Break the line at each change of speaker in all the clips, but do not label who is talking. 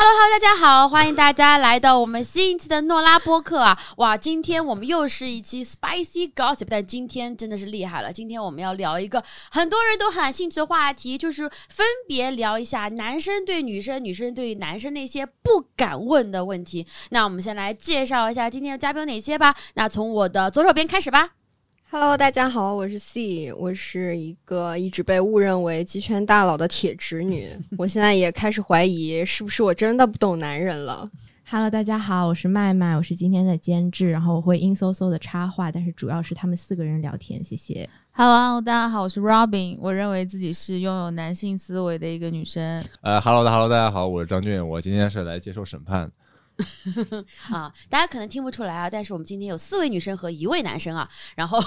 Hello Hello，大家好，欢迎大家来到我们新一期的诺拉播客啊！哇，今天我们又是一期 Spicy Gossip，但今天真的是厉害了。今天我们要聊一个很多人都很兴趣的话题，就是分别聊一下男生对女生、女生对男生那些不敢问的问题。那我们先来介绍一下今天的嘉宾有哪些吧。那从我的左手边开始吧。
Hello，大家好，我是 C，我是一个一直被误认为鸡圈大佬的铁直女，我现在也开始怀疑是不是我真的不懂男人了。
Hello，大家好，我是麦麦，我是今天的监制，然后我会阴嗖嗖的插话，但是主要是他们四个人聊天，谢谢。
Hello，大家好，我是 Robin，我认为自己是拥有男性思维的一个女生。
呃哈喽哈喽，大家好，我是张俊，我今天是来接受审判。
啊，大家可能听不出来啊，但是我们今天有四位女生和一位男生啊，然后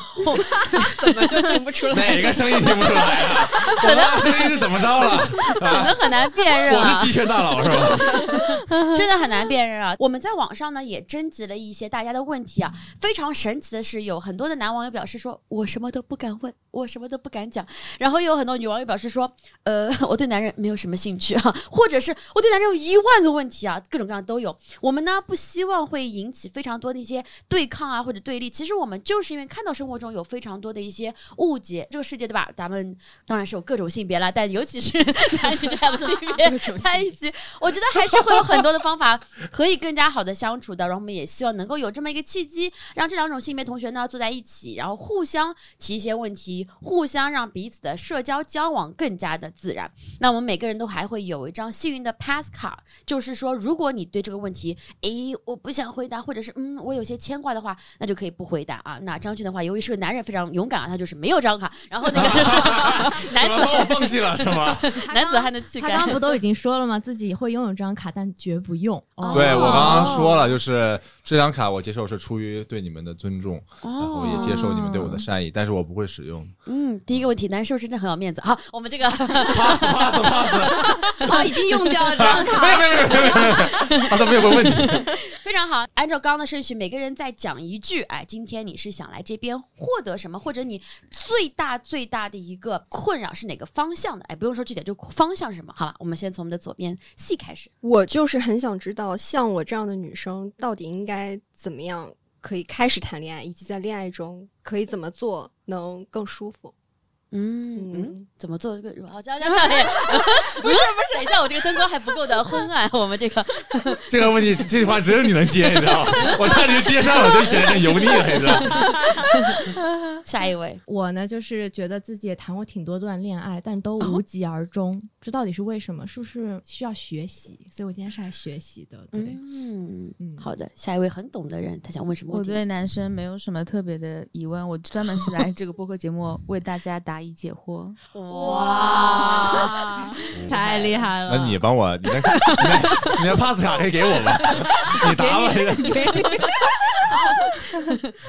怎么就听不出来？
哪个声音听不出来啊？可能声音是怎么着了？
可能很难辨认啊
我是。鸡圈大佬是吧？
真的很难辨认啊！我们在网上呢也征集了一些大家的问题啊，非常神奇的是，有很多的男网友表示说，我什么都不敢问，我什么都不敢讲。然后又有很多女网友表示说，呃，我对男人没有什么兴趣啊，或者是我对男人有一万个问题啊，各种各样都有。我们呢不希望会引起非常多的一些对抗啊或者对立，其实我们就是因为看到生活中有非常多的一些误解，这个世界对吧？咱们当然是有各种性别啦，但尤其是男女这样的性别在一起，我觉得还是会有很多的方法可以更加好的相处的。然后我们也希望能够有这么一个契机，让这两种性别同学呢坐在一起，然后互相提一些问题，互相让彼此的社交交往更加的自然。那我们每个人都还会有一张幸运的 pass 卡，就是说，如果你对这个问题，诶，我不想回答，或者是嗯，我有些牵挂的话，那就可以不回答啊。那张俊的话，由于是个男人，非常勇敢啊，他就是没有这张卡，然后那个就 是男子
我放弃了是吗？
男子汉的气概
他刚。刚不都 已经说了吗？自己会拥有这张卡，但绝不用。哦
对我刚刚说了，就是这张卡我接受是出于对你们的尊重，然后也接受你们对我的善意，但是我不会使用。
嗯，第一个问题，男生真的很有面子。好，我们这个
pass pass pass，
我，已经用掉了这张卡。
没有没有没有没有没有，他说没有个问题。
非常好，按照刚刚的顺序，每个人再讲一句。哎，今天你是想来这边获得什么，或者你最大最大的一个困扰是哪个方向的？哎，不用说具体，就方向是什么？好了，我们先从我们的左边 C 开始。
我就是很想知道，像我这样的女生到底应该怎么样可以开始谈恋爱，以及在恋爱中可以怎么做能更舒服。
嗯怎么做这个？好，这样这样这样，不是不是，等一下，我这个灯光还不够的昏暗，我们这个
这个问题，这句话只有你能接，你知道吗？我差点就接上了，就显得很油腻了，你知道吗？
下一位。
我呢，就是觉得自己也谈过挺多段恋爱，但都无疾而终。这到底是为什么？是不是需要学习？所以我今天是来学习的。对，
嗯
嗯
好的，下一位很懂的人，他想问什么问题？
我对男生没有什么特别的疑问，我专门是来这个播客节目为大家答疑解惑。
哇，
太厉害了。
那你帮我，你的你的你的 pass 卡可以给我吗？你答吧。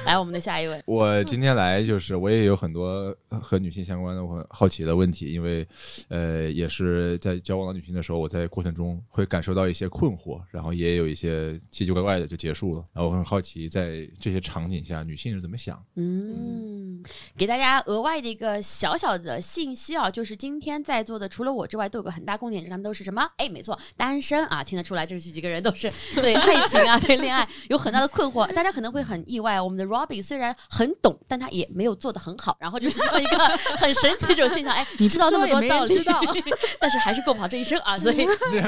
来我们的下一位。
我今天来就是我也有很多和女性相关的我很好奇的问题，因为呃也是在交往的女性的时候，我在过程中会感受到一些困惑，然后也有一些奇奇怪怪的就结束了。然后我很好奇，在这些场景下，女性是怎么想？
嗯，给大家额外的一个小小的信息啊，就是今天在座的除了我之外，都有个很大共点，就是他们都是什么？哎，没错，单身啊，听得出来，这几个人都是 对爱情啊、对恋爱有很大的困惑。大家可能会很意外，我们的 Robin 虽然很懂，但他也没有做得很好，然后就是这么一个 很神奇的这种现象，哎，你知道那么多道理，但是还是过不好这一生啊，所以今天故意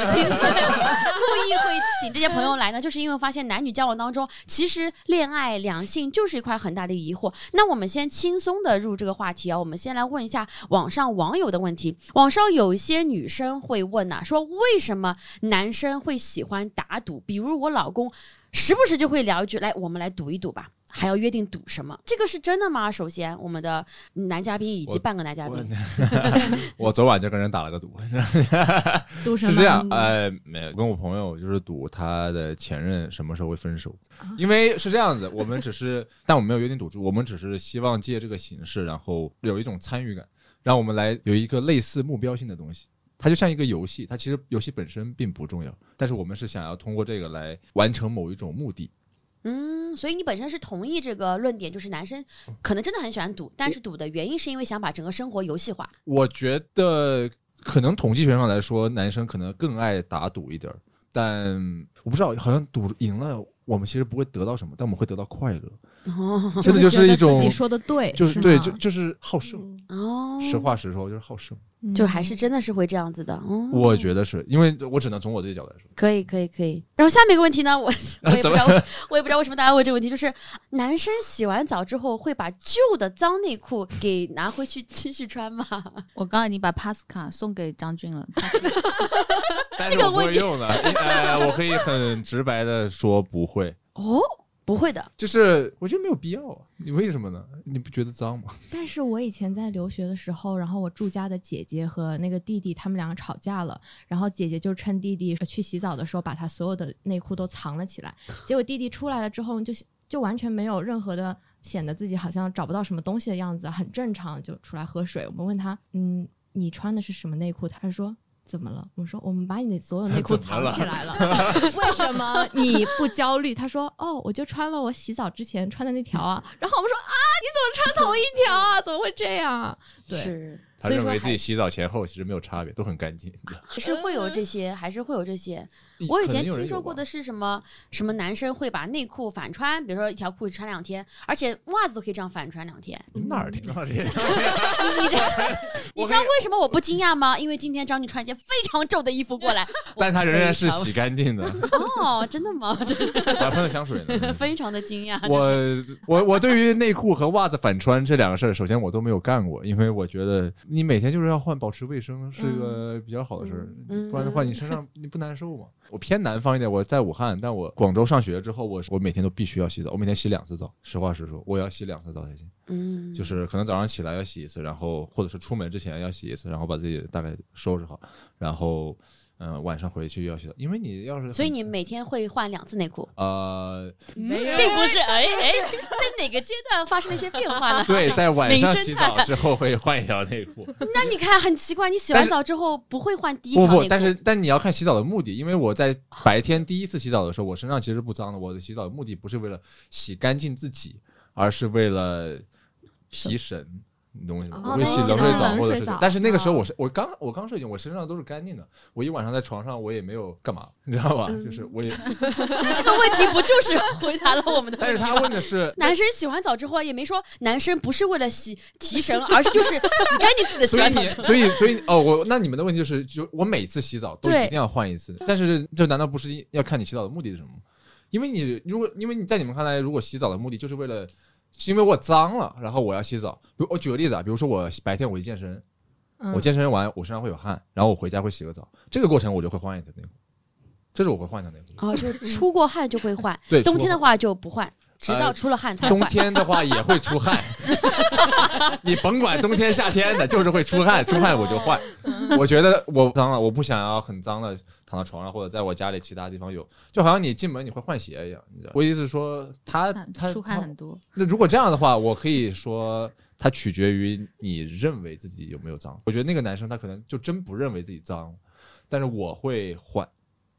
会请这些朋友来呢，就是因为发现男女交往当中，其实恋爱两性就是一块很大的疑惑。那我们先轻松的入这个话题啊，我们先来问一下网上网友的问题。网上有一些女生会问呐、说为什么男生会喜欢打赌？比如我老公时不时就会聊一句，来，我们来赌一赌吧。还要约定赌什么？这个是真的吗？首先，我们的男嘉宾以及半个男嘉
我
宾，
我昨晚就跟人打了个赌，
赌什么？
是这样，呃，没有，跟我朋友就是赌他的前任什么时候会分手，因为是这样子，我们只是，但我们没有约定赌注，我们只是希望借这个形式，然后有一种参与感，让我们来有一个类似目标性的东西。它就像一个游戏，它其实游戏本身并不重要，但是我们是想要通过这个来完成某一种目的。
嗯，所以你本身是同意这个论点，就是男生可能真的很喜欢赌，但是赌的原因是因为想把整个生活游戏化。
我觉得可能统计学上来说，男生可能更爱打赌一点儿，但我不知道，好像赌赢了，我们其实不会得到什么，但我们会得到快乐，
哦
真的就是一种
自己说的对，
就是对，就就是好胜。
嗯
哦，
实话实说，就是好胜。
就还是真的是会这样子的。嗯，
我觉得是因为我只能从我自己角度来说。
可以，可以，可以。然后下面一个问题呢，我 我也不知道，我也不知道为什么大家问这个问题，就是男生洗完澡之后会把旧的脏内裤给拿回去继续穿吗？
我刚刚已经把 pass 卡送给张军了，
这个问题
我可以很直白的说不会，
哦，不会的。
就是我觉得没有必要啊。你为什么呢？你不觉得脏吗？
但是我以前在留学的时候，然后我住家的姐姐和那个弟弟他们两个吵架了，然后姐姐就趁弟弟去洗澡的时候，把他所有的内裤都藏了起来。结果弟弟出来了之后，就就完全没有任何的显得自己好像找不到什么东西的样子，很正常，就出来喝水。我们问他，嗯，你穿的是什么内裤？他说。怎么了？我说我们把你的所有内裤 藏起来了，为什么你不焦虑？他说哦，我就穿了我洗澡之前穿的那条啊。然后我们说啊，你怎么穿同一条啊？怎么会这样啊？对，
他
所以说还
认为自己洗澡前后其实没有差别，都很干净。
还是会有这些，还是会有这些。我以前听说过的
是，
什么什么男生会把内裤反穿，比如说一条裤子穿两天，而且袜子都可以这样反穿两天。
哪儿听到这些？
你 你这，你知道为什么我不惊讶吗？因为今天张你穿一件非常皱的衣服过来，
但他仍然是洗干净的，
哦，真的吗？真
我还喷了香水呢。
非常的惊讶。
我我我对于内裤和袜子反穿这两个事儿，首先我都没有干过，因为我觉得你每天就是要换，保持卫生是一个比较好的事儿，
嗯
不然的话你身上你不难受吗？我偏南方一点，我在武汉，但我广州上学之后，我我每天都必须要洗澡，我每天洗两次澡，实话实说，我要洗两次澡才行。
嗯，
就是可能早上起来要洗一次，然后或者是出门之前要洗一次，然后把自己大概收拾好，然后嗯、呃晚上回去要洗澡，因为你要是
所以你每天会换两次内裤，
呃
并不是哎哎，在哪个阶段发生了一些变化呢？
对，在晚上
名侦
洗澡之后会换一条内裤。
那你看很奇怪，你洗完澡之后不会换第一条内裤，
不不，但是但你要看洗澡的目的，因为我在白天第一次洗澡的时候，我身上其实不脏的。我的洗澡的目的不是为了洗干净自己，而是为了提神。你懂我意思吗？
哦
我会洗冷水澡，或者是，但是那个时候
哦
我是我刚我刚睡醒，我身上都是干净的。我一晚上在床上，我也没有干嘛，你知道吧？就是我也，
这个问题不就是回答了我们的
但是他
问
的是，
男生洗完澡之后也没说男生不是为了洗提神，而是就是洗干净自己的洗
所以
完澡之后。
你所以所以哦，我那你们的问题就是，就我每次洗澡都一定要换一次，但是这难道不是要看你洗澡的目的是什么吗？因为你如果因为你在你们看来，如果洗澡的目的就是为了，是因为我脏了，然后我要洗澡。比如我举个例子啊，比如说我白天我去健身，
嗯
我健身完我身上会有汗，然后我回家会洗个澡，这个过程我就会换一条内裤，这是我会换一条内裤。
哦，就出过汗就会换，
对，
冬天的话就不换，直到
呃
出了汗才
冬。天的话也会出汗，你甭管冬天夏天的，就是会出汗，出汗我就换。我觉得我脏了，我不想要很脏的躺在床上或者在我家里其他地方有，就好像你进门你会换鞋一样。你知道我意思是说，他他
出汗很多。
那如果这样的话，我可以说。它取决于你认为自己有没有脏。我觉得那个男生他可能就真不认为自己脏，但是我会换。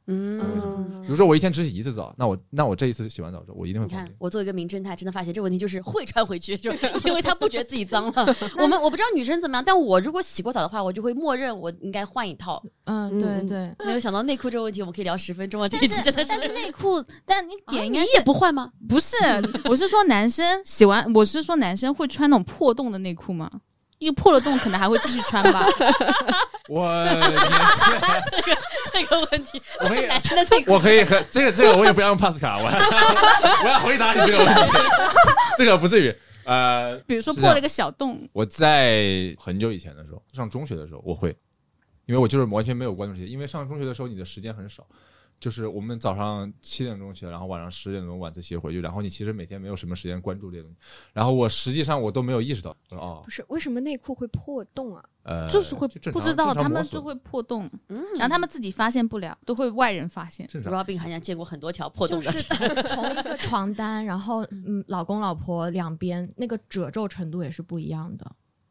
嗯，
比如说我一天只洗一次澡，那我那我这一次洗完澡之后，我一定会
你看。，我作为一个名侦探，真的发现这个问题就是会穿回去，就 因为他不觉得自己脏了。我们我不知道女生怎么样，但我如果洗过澡的话，我就会默认我应该换一套。
嗯，对对，
没有想到内裤这个问题，我们可以聊十分钟啊！这期真的
是但是
是。
内裤，但你
啊
点应该是
你也不换吗？
不是，我是说男生洗完，我是说男生会穿那种破洞的内裤吗？因为破了洞可能还会继续穿吧。
我
这 个这个问题，
我可以
男生的内裤
我可以和这个这个 我也不要用 pass 卡，我我要回答你这个问题，这个不至于。呃，
比如说破了一个小洞，
我在很久以前的时候，上中学的时候，我会，因为我就是完全没有关注这些，因为上中学的时候你的时间很少，就是我们早上七点钟起来，然后晚上十点钟晚自习回去，然后你其实每天没有什么时间关注这些东西，然后我实际上我都没有意识到，我说哦
不，是为什么内裤会破洞啊？
呃，
就是会不知道他们就会破洞，
嗯
然后他们自己发现不了，都会外人发现。
Robin 好像见过很多条破洞的，
就是同一个床单，然后 嗯，老公老婆两边那个褶皱程度也是不一样的，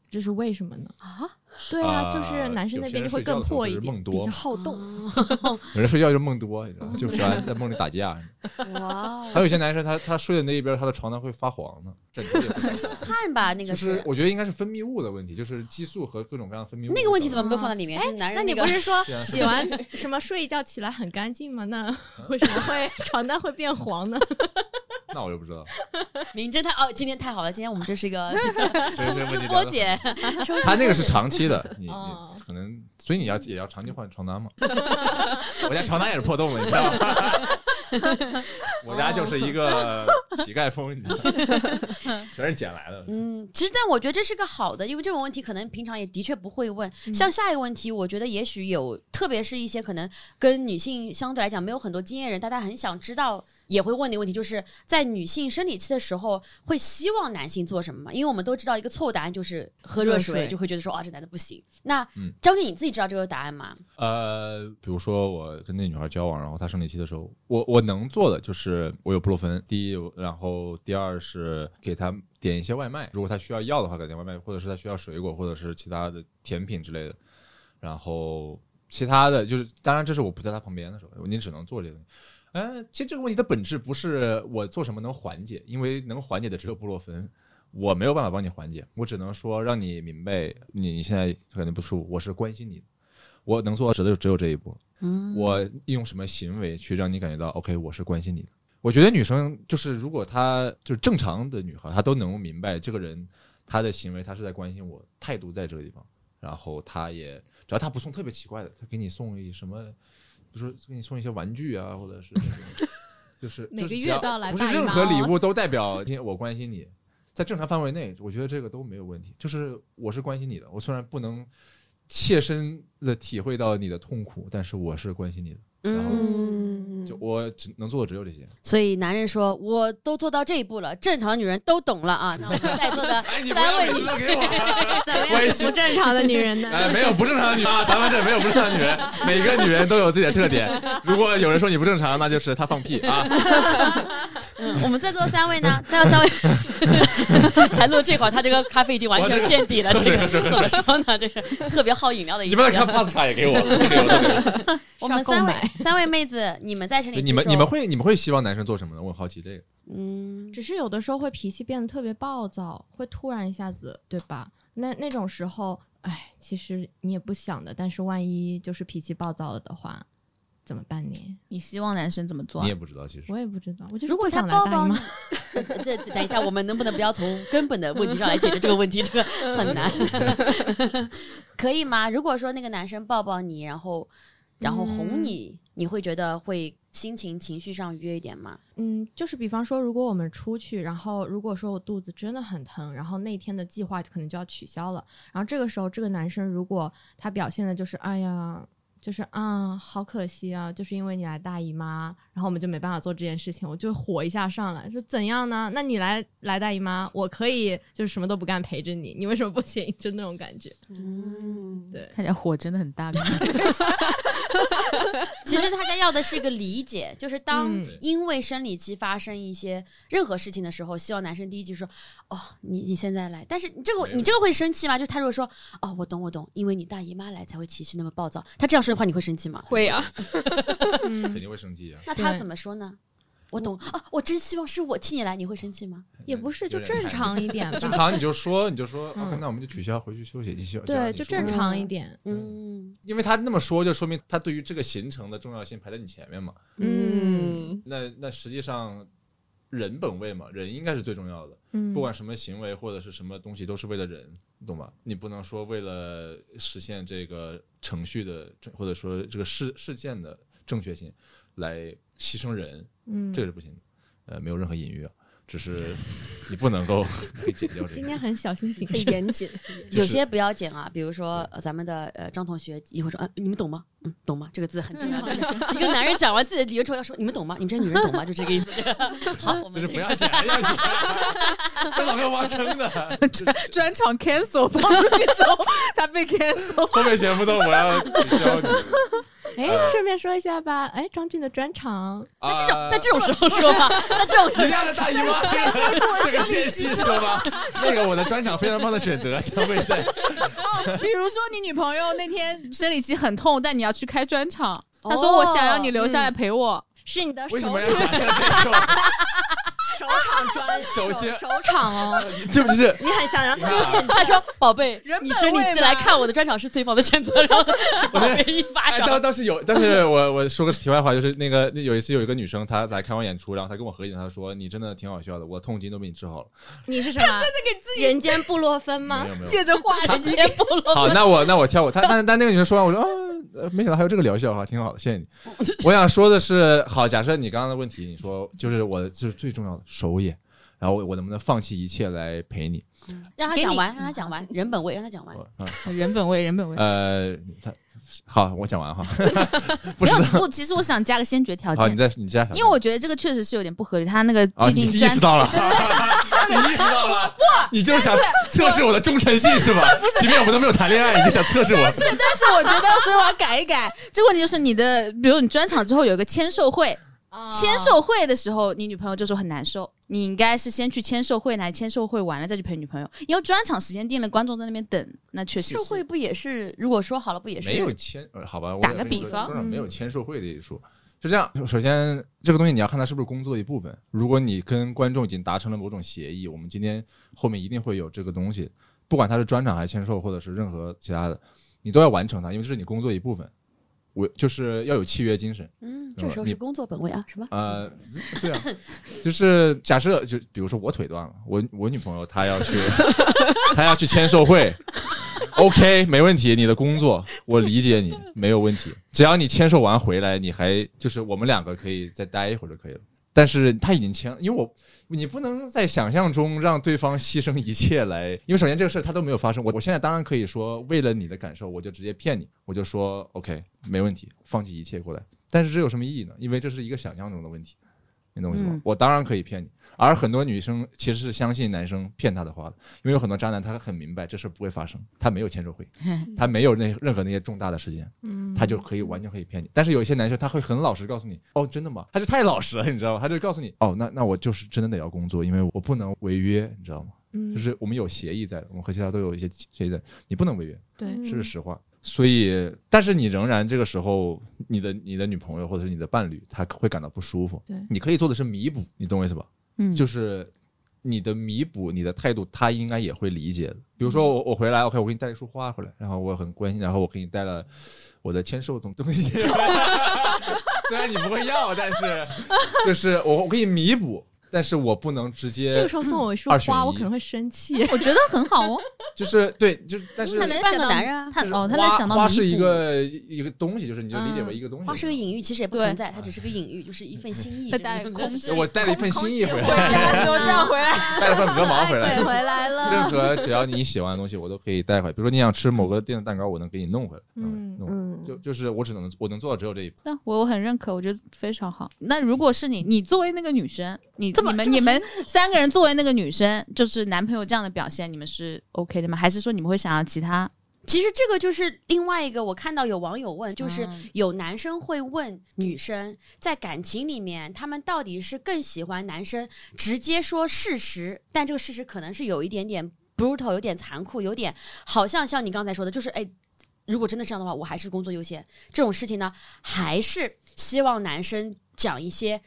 这是为什么呢？
啊，
对啊，就是
呃
男生那边就会更破一点。
比
梦多
较，好动。
哦
有人睡觉就梦多，你知道吗？就喜欢 在梦里打架。
哇哦，
还有一些男生他他睡的那一边，他的床单会发黄呢，枕头也会发黄。
看吧，那个
就是我觉得应该是分泌物的问题，就是激素和各种各样的分泌物。
那个问题怎么没有放在里面？哎男人
那你不是说 洗完什么睡一觉起来很干净吗？那为什么会床单会变黄呢？
那我就不知道。
名侦探哦，今天太好了，今天我们这是一个抽丝剥茧，
他那个是长期的，你
哦
你可能，所以你要也要长期换床单嘛。我家床单也是破洞的，你知道吗？我家就是一个乞丐风，你知道吗？全是捡来的。
嗯，其实但我觉得这是个好的，因为这种问题可能平常也的确不会问。
嗯
像下一个问题，我觉得也许有，特别是一些可能跟女性相对来讲没有很多经验人，大家很想知道。也会问的问题，就是在女性生理期的时候，会希望男性做什么吗？因为我们都知道一个错误答案就是喝热水，
热水
就会觉得说啊，这男的不行。那
嗯
张俊，你自己知道这个答案吗？
呃，比如说我跟那女孩交往，然后她生理期的时候，我我能做的就是我有布洛芬，第一，然后第二是给她点一些外卖，如果她需要药的话，给点外卖，或者是她需要水果，或者是其他的甜品之类的。然后其他的就是，当然这是我不在她旁边的时候，你只能做这些东西。嗯、其实这个问题的本质不是我做什么能缓解，因为能缓解的只有布洛芬。我没有办法帮你缓解，我只能说让你明白，你你现在可能不舒服，我是关心你的，我能做的只有只有这一步。
嗯，
我用什么行为去让你感觉到 OK，我是关心你的。我觉得女生就是，如果她就是正常的女孩，她都能够明白这个人她的行为，她是在关心我，态度在这个地方。然后她也只要她不送特别奇怪的，她给你送一什么，比如说给你送一些玩具啊，或者是 就是
每个月都要来
不是任何礼物都代表我关心你，在正常范围内，我觉得这个都没有问题。就是我是关心你的，我虽然不能切身的体会到你的痛苦，但是我是关心你的。然后
嗯，
就我只能做的只有这些。
所以男人说我都做到这一步了，正常女人都懂了啊。那我们在座的三位女
都给我。
怎么样是不正常的女人呢？
哎，没有不正常的女人啊，咱们这没有不正常的女人，每个女人都有自己的特点。如果有人说你不正常，那就是她放屁啊。
嗯，我们在座三位呢？在座三位 才录这会儿，他这个咖啡已经完全见底了。
这个
怎么说呢？这个 特别好饮料的一
你们
个。
看帕斯卡也给我我。
们三位三位妹子，你们在这里
你们你们会你们会希望男生做什么呢？我很好奇这个。
嗯，
只是有的时候会脾气变得特别暴躁，会突然一下子，对吧？那那种时候，哎，其实你也不想的，但是万一就是脾气暴躁了的话，怎么办呢？
你希望男生怎么做啊
你也？不知道，其实
我也不知道，我就是
如果
不想来
他抱抱你
大姨妈。，
呃 这等一下，我们能不能不要从根本的问题上来解决这个问题？这个很难，可以吗？如果说那个男生抱抱你，然后然后哄你，你会觉得会心情情绪上愉悦一点吗？
嗯，就是比方说，如果我们出去，然后如果说我肚子真的很疼，然后那天的计划可能就要取消了，然后这个时候这个男生如果他表现的就是哎呀。就是啊，好可惜啊，就是因为你来大姨妈，然后我们就没办法做这件事情，我就火一下上来，说怎样呢？那你来来大姨妈，我可以就是什么都不干陪着你，你为什么不行？就那种感觉。
嗯，
对，
看起来火真的很大。
其实大家要的是一个理解，就是当
嗯
因为生理期发生一些任何事情的时候，希望男生第一句说：“哦，你你现在来。”但是你这个你这个会生气吗？就他如果说：“哦，我懂我懂，因为你大姨妈来才会情绪那么暴躁。”他这样说的话，你会生气吗？
会啊，
嗯
肯，定会生气啊。
那他怎么说呢？我懂啊，我真希望是我替你来，你会生气吗？
也不是，就正常一点吧。
正常你就说你就说
嗯
OK，那我们就取消，回去休息一休。
对，就正
常。
一点。
嗯，
因为他那么说，就说明他对于这个行程的重要性排在你前面嘛。
嗯，
那那实际上人本位嘛，人应该是最重要的。
嗯，
不管什么行为或者是什么东西，都是为了人，你懂吧？你不能说为了实现这个程序的正，或者说这个事事件的正确性，来牺牲人，
嗯，
这个是不行的。呃，没有任何隐喻啊，只是你不能够 被剪掉这个。
今天很小心谨
很
慎。
严谨。
有些不要剪啊，比如说呃咱们的呃张同学一会儿说，呃你们懂吗？嗯，懂吗？这个字很重要，就是 一个男人讲完自己的理由之后要说，你们懂吗？你们这些女人懂吗？就这个意思。好，我们
就是不要剪，要剪，这老要挖坑的，
专场 cancel 放出去之后，他被 cancel。
后面全部都我要取消你。
哎，顺便说一下吧，哎，张俊的专场，
啊
这种在这种时候说吧，在这种
一样的大姨妈，这个这个间隙说吧，这个我的专场非常棒的选择小妹在
比如说你女朋友那天生理期很痛，但你要去开专场，她说我想要你留下来陪我，
是你的手
为什么要？
手场专
首先
首场哦，
这不是
你很想让他见
他说：“宝贝
你说
你生理
位
期来看我的专场是最棒的选择。”然后宝贝一巴掌。
倒是有，但是我 我说个题外话，就是那个那有一次有一个女生，她来看完演出，然后她跟我合影，她说你真的挺好笑的，我痛经都被你治好了。
你是什么？人间布洛芬吗。
借着话题。
先不落
好，那我那我跳舞，她但但那个女生说完，我说没想到还有这个疗效哈，挺好的，谢谢你。我想说的是，好，假设你刚刚的问题，你说就是我的就是最重要的首演，然后我我能不能放弃一切来陪你？
让他讲完，让他讲完，人本位，让他讲完。
人本位，人本位。
呃，他好，我讲完哈。不
没
是
有，不，其实我想加个先决条件
好，你
件，
再你加，
因为我觉得这个确实是有点不合理。他那个毕竟专
意识到了，你意识到了，不，你就是想测试我的忠诚性是吧？即便我们都没有谈恋爱，你就想测试我。
是，但是我觉得，所以我要改一改。这个问题就是你的，比如你专场之后有一个签售会，签售会的时候，你女朋友就说很难受，你应该是先去签售会，来签售会完了再去陪女朋友，因为专场时间定了，观众在那边等，那确实是。
社会不也是？如果说好了，不也是
没有签，呃好吧，我
打个比方
说没有签售会的一说。是这样，首先这个东西你要看它是不是工作的一部分。如果你跟观众已经达成了某种协议，我们今天后面一定会有这个东西，不管它是专场还是签售，或者是任何其他的，你都要完成它，因为这是你工作的一部分。我就是要有契约精神。
嗯，这时候是工作本位啊，什么？
呃，对啊，就是假设就比如说我腿断了，我我女朋友她要去，她要去签售会 OK，没问题，你的工作我理解你，没有问题，只要你签售完回来，你还就是我们两个可以再待一会儿就可以了。但是他已经签了，因为我你不能在想象中让对方牺牲一切来，因为首先这个事儿他都没有发生。我我现在当然可以说，为了你的感受，我就直接骗你，我就说 OK，没问题，放弃一切过来。但是这有什么意义呢？因为这是一个想象中的问题，你懂我意思吗？
嗯
我当然可以骗你，而很多女生其实是相信男生骗她的话的，因为有很多渣男他很明白这事儿不会发生，他没有签售会，他没有那任何那些重大的事件，他就可以完全可以骗你。但是有一些男生他会很老实告诉你，哦，真的吗？他就太老实了，你知道吗？他就告诉你，哦，那那我就是真的得要工作，因为我不能违约，你知道吗？就是我们有协议在，我们和其他都有一些协议在，你不能违约，
对，
这是实话。所以，但是你仍然这个时候，你的你的女朋友或者是你的伴侣，他会感到不舒服。
对
你可以做的是弥补，你懂我意思吧？
嗯，
就是你的弥补，你的态度，他应该也会理解的。比如说我我回来，OK，我给你带一束花回来，然后我很关心，然后我给你带了我的签售总东西，虽然你不会要，但是就是我我给你弥补，但是我不能直接
这个时候送我一束花，我可能会生气。
我觉得很好哦。
就是对，就是但是
他能想到
个男人啊
他哦，他能想到
花是一个一个东西，就是你就理解为一个东西。
花是个隐喻，其实也不存在，它只是个隐喻，就是一份心意。
会带
我带了一份心意回
回
来，
家的时候这样回来，
带了份鹅毛回来
对，。回来了。
任何只要你喜欢的东西，我都可以带回来。比如说你想吃某个店的蛋糕，我能给你弄回来。
嗯
嗯，
就就是我只能我能做到只有这一步。
那我我很认可，我觉得非常好。那如果是你，你作为那个女生，你
这么
你们你们三个人作为那个女生，就是男朋友这样的表现，你们是 OK 的吗？还是说你们会想要其他？
其实这个就是另外一个，我看到有网友问，就是
嗯
有男生会问女生，在感情里面，他们到底是更喜欢男生直接说事实，但这个事实可能是有一点点 brutal，有点残酷，有点好像像你刚才说的，就是哎，如果真的这样的话，我还是工作优先这种事情呢，还 是希望男生讲一些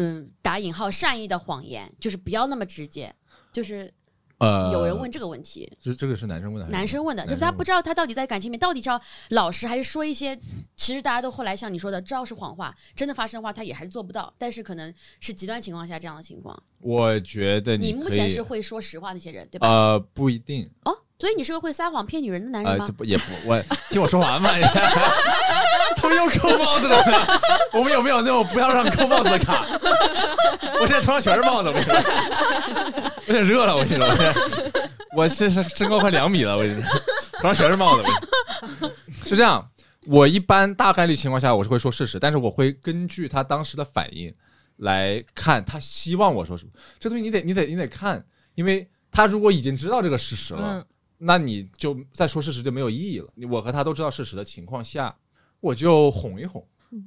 嗯打引号善意的谎言，就是不要那么直接，就是
呃
有人问，这个问题。
这这个是男生问的
男生问的，就是他不知道他到底在感情里面到底是要老实，还是说一些其实大家都后来像你说的知道是谎话，真的发生的话他也还是做不到，但是可能是极端情况下这样的情况。
我觉得
你目前是会说实话那些人，对吧？
呃不一定
哦，所以你是个会撒谎骗女人的男人
呃
吗？
这不也不我听我说完嘛，你怎么又扣帽子了？我们有没有那种不要让扣帽子的卡？我现在头上全是帽子，我，有点热了，我跟你说，我现在我现在身高快两米了，我已经，头上全是帽子。是这样，我一般大概率情况下我是会说事实，但是我会根据他当时的反应来看他希望我说什么。这东西你得你得你得看，因为他如果已经知道这个事实了。那你就再说事实就没有意义了。我和他都知道事实的情况下，我就哄一哄，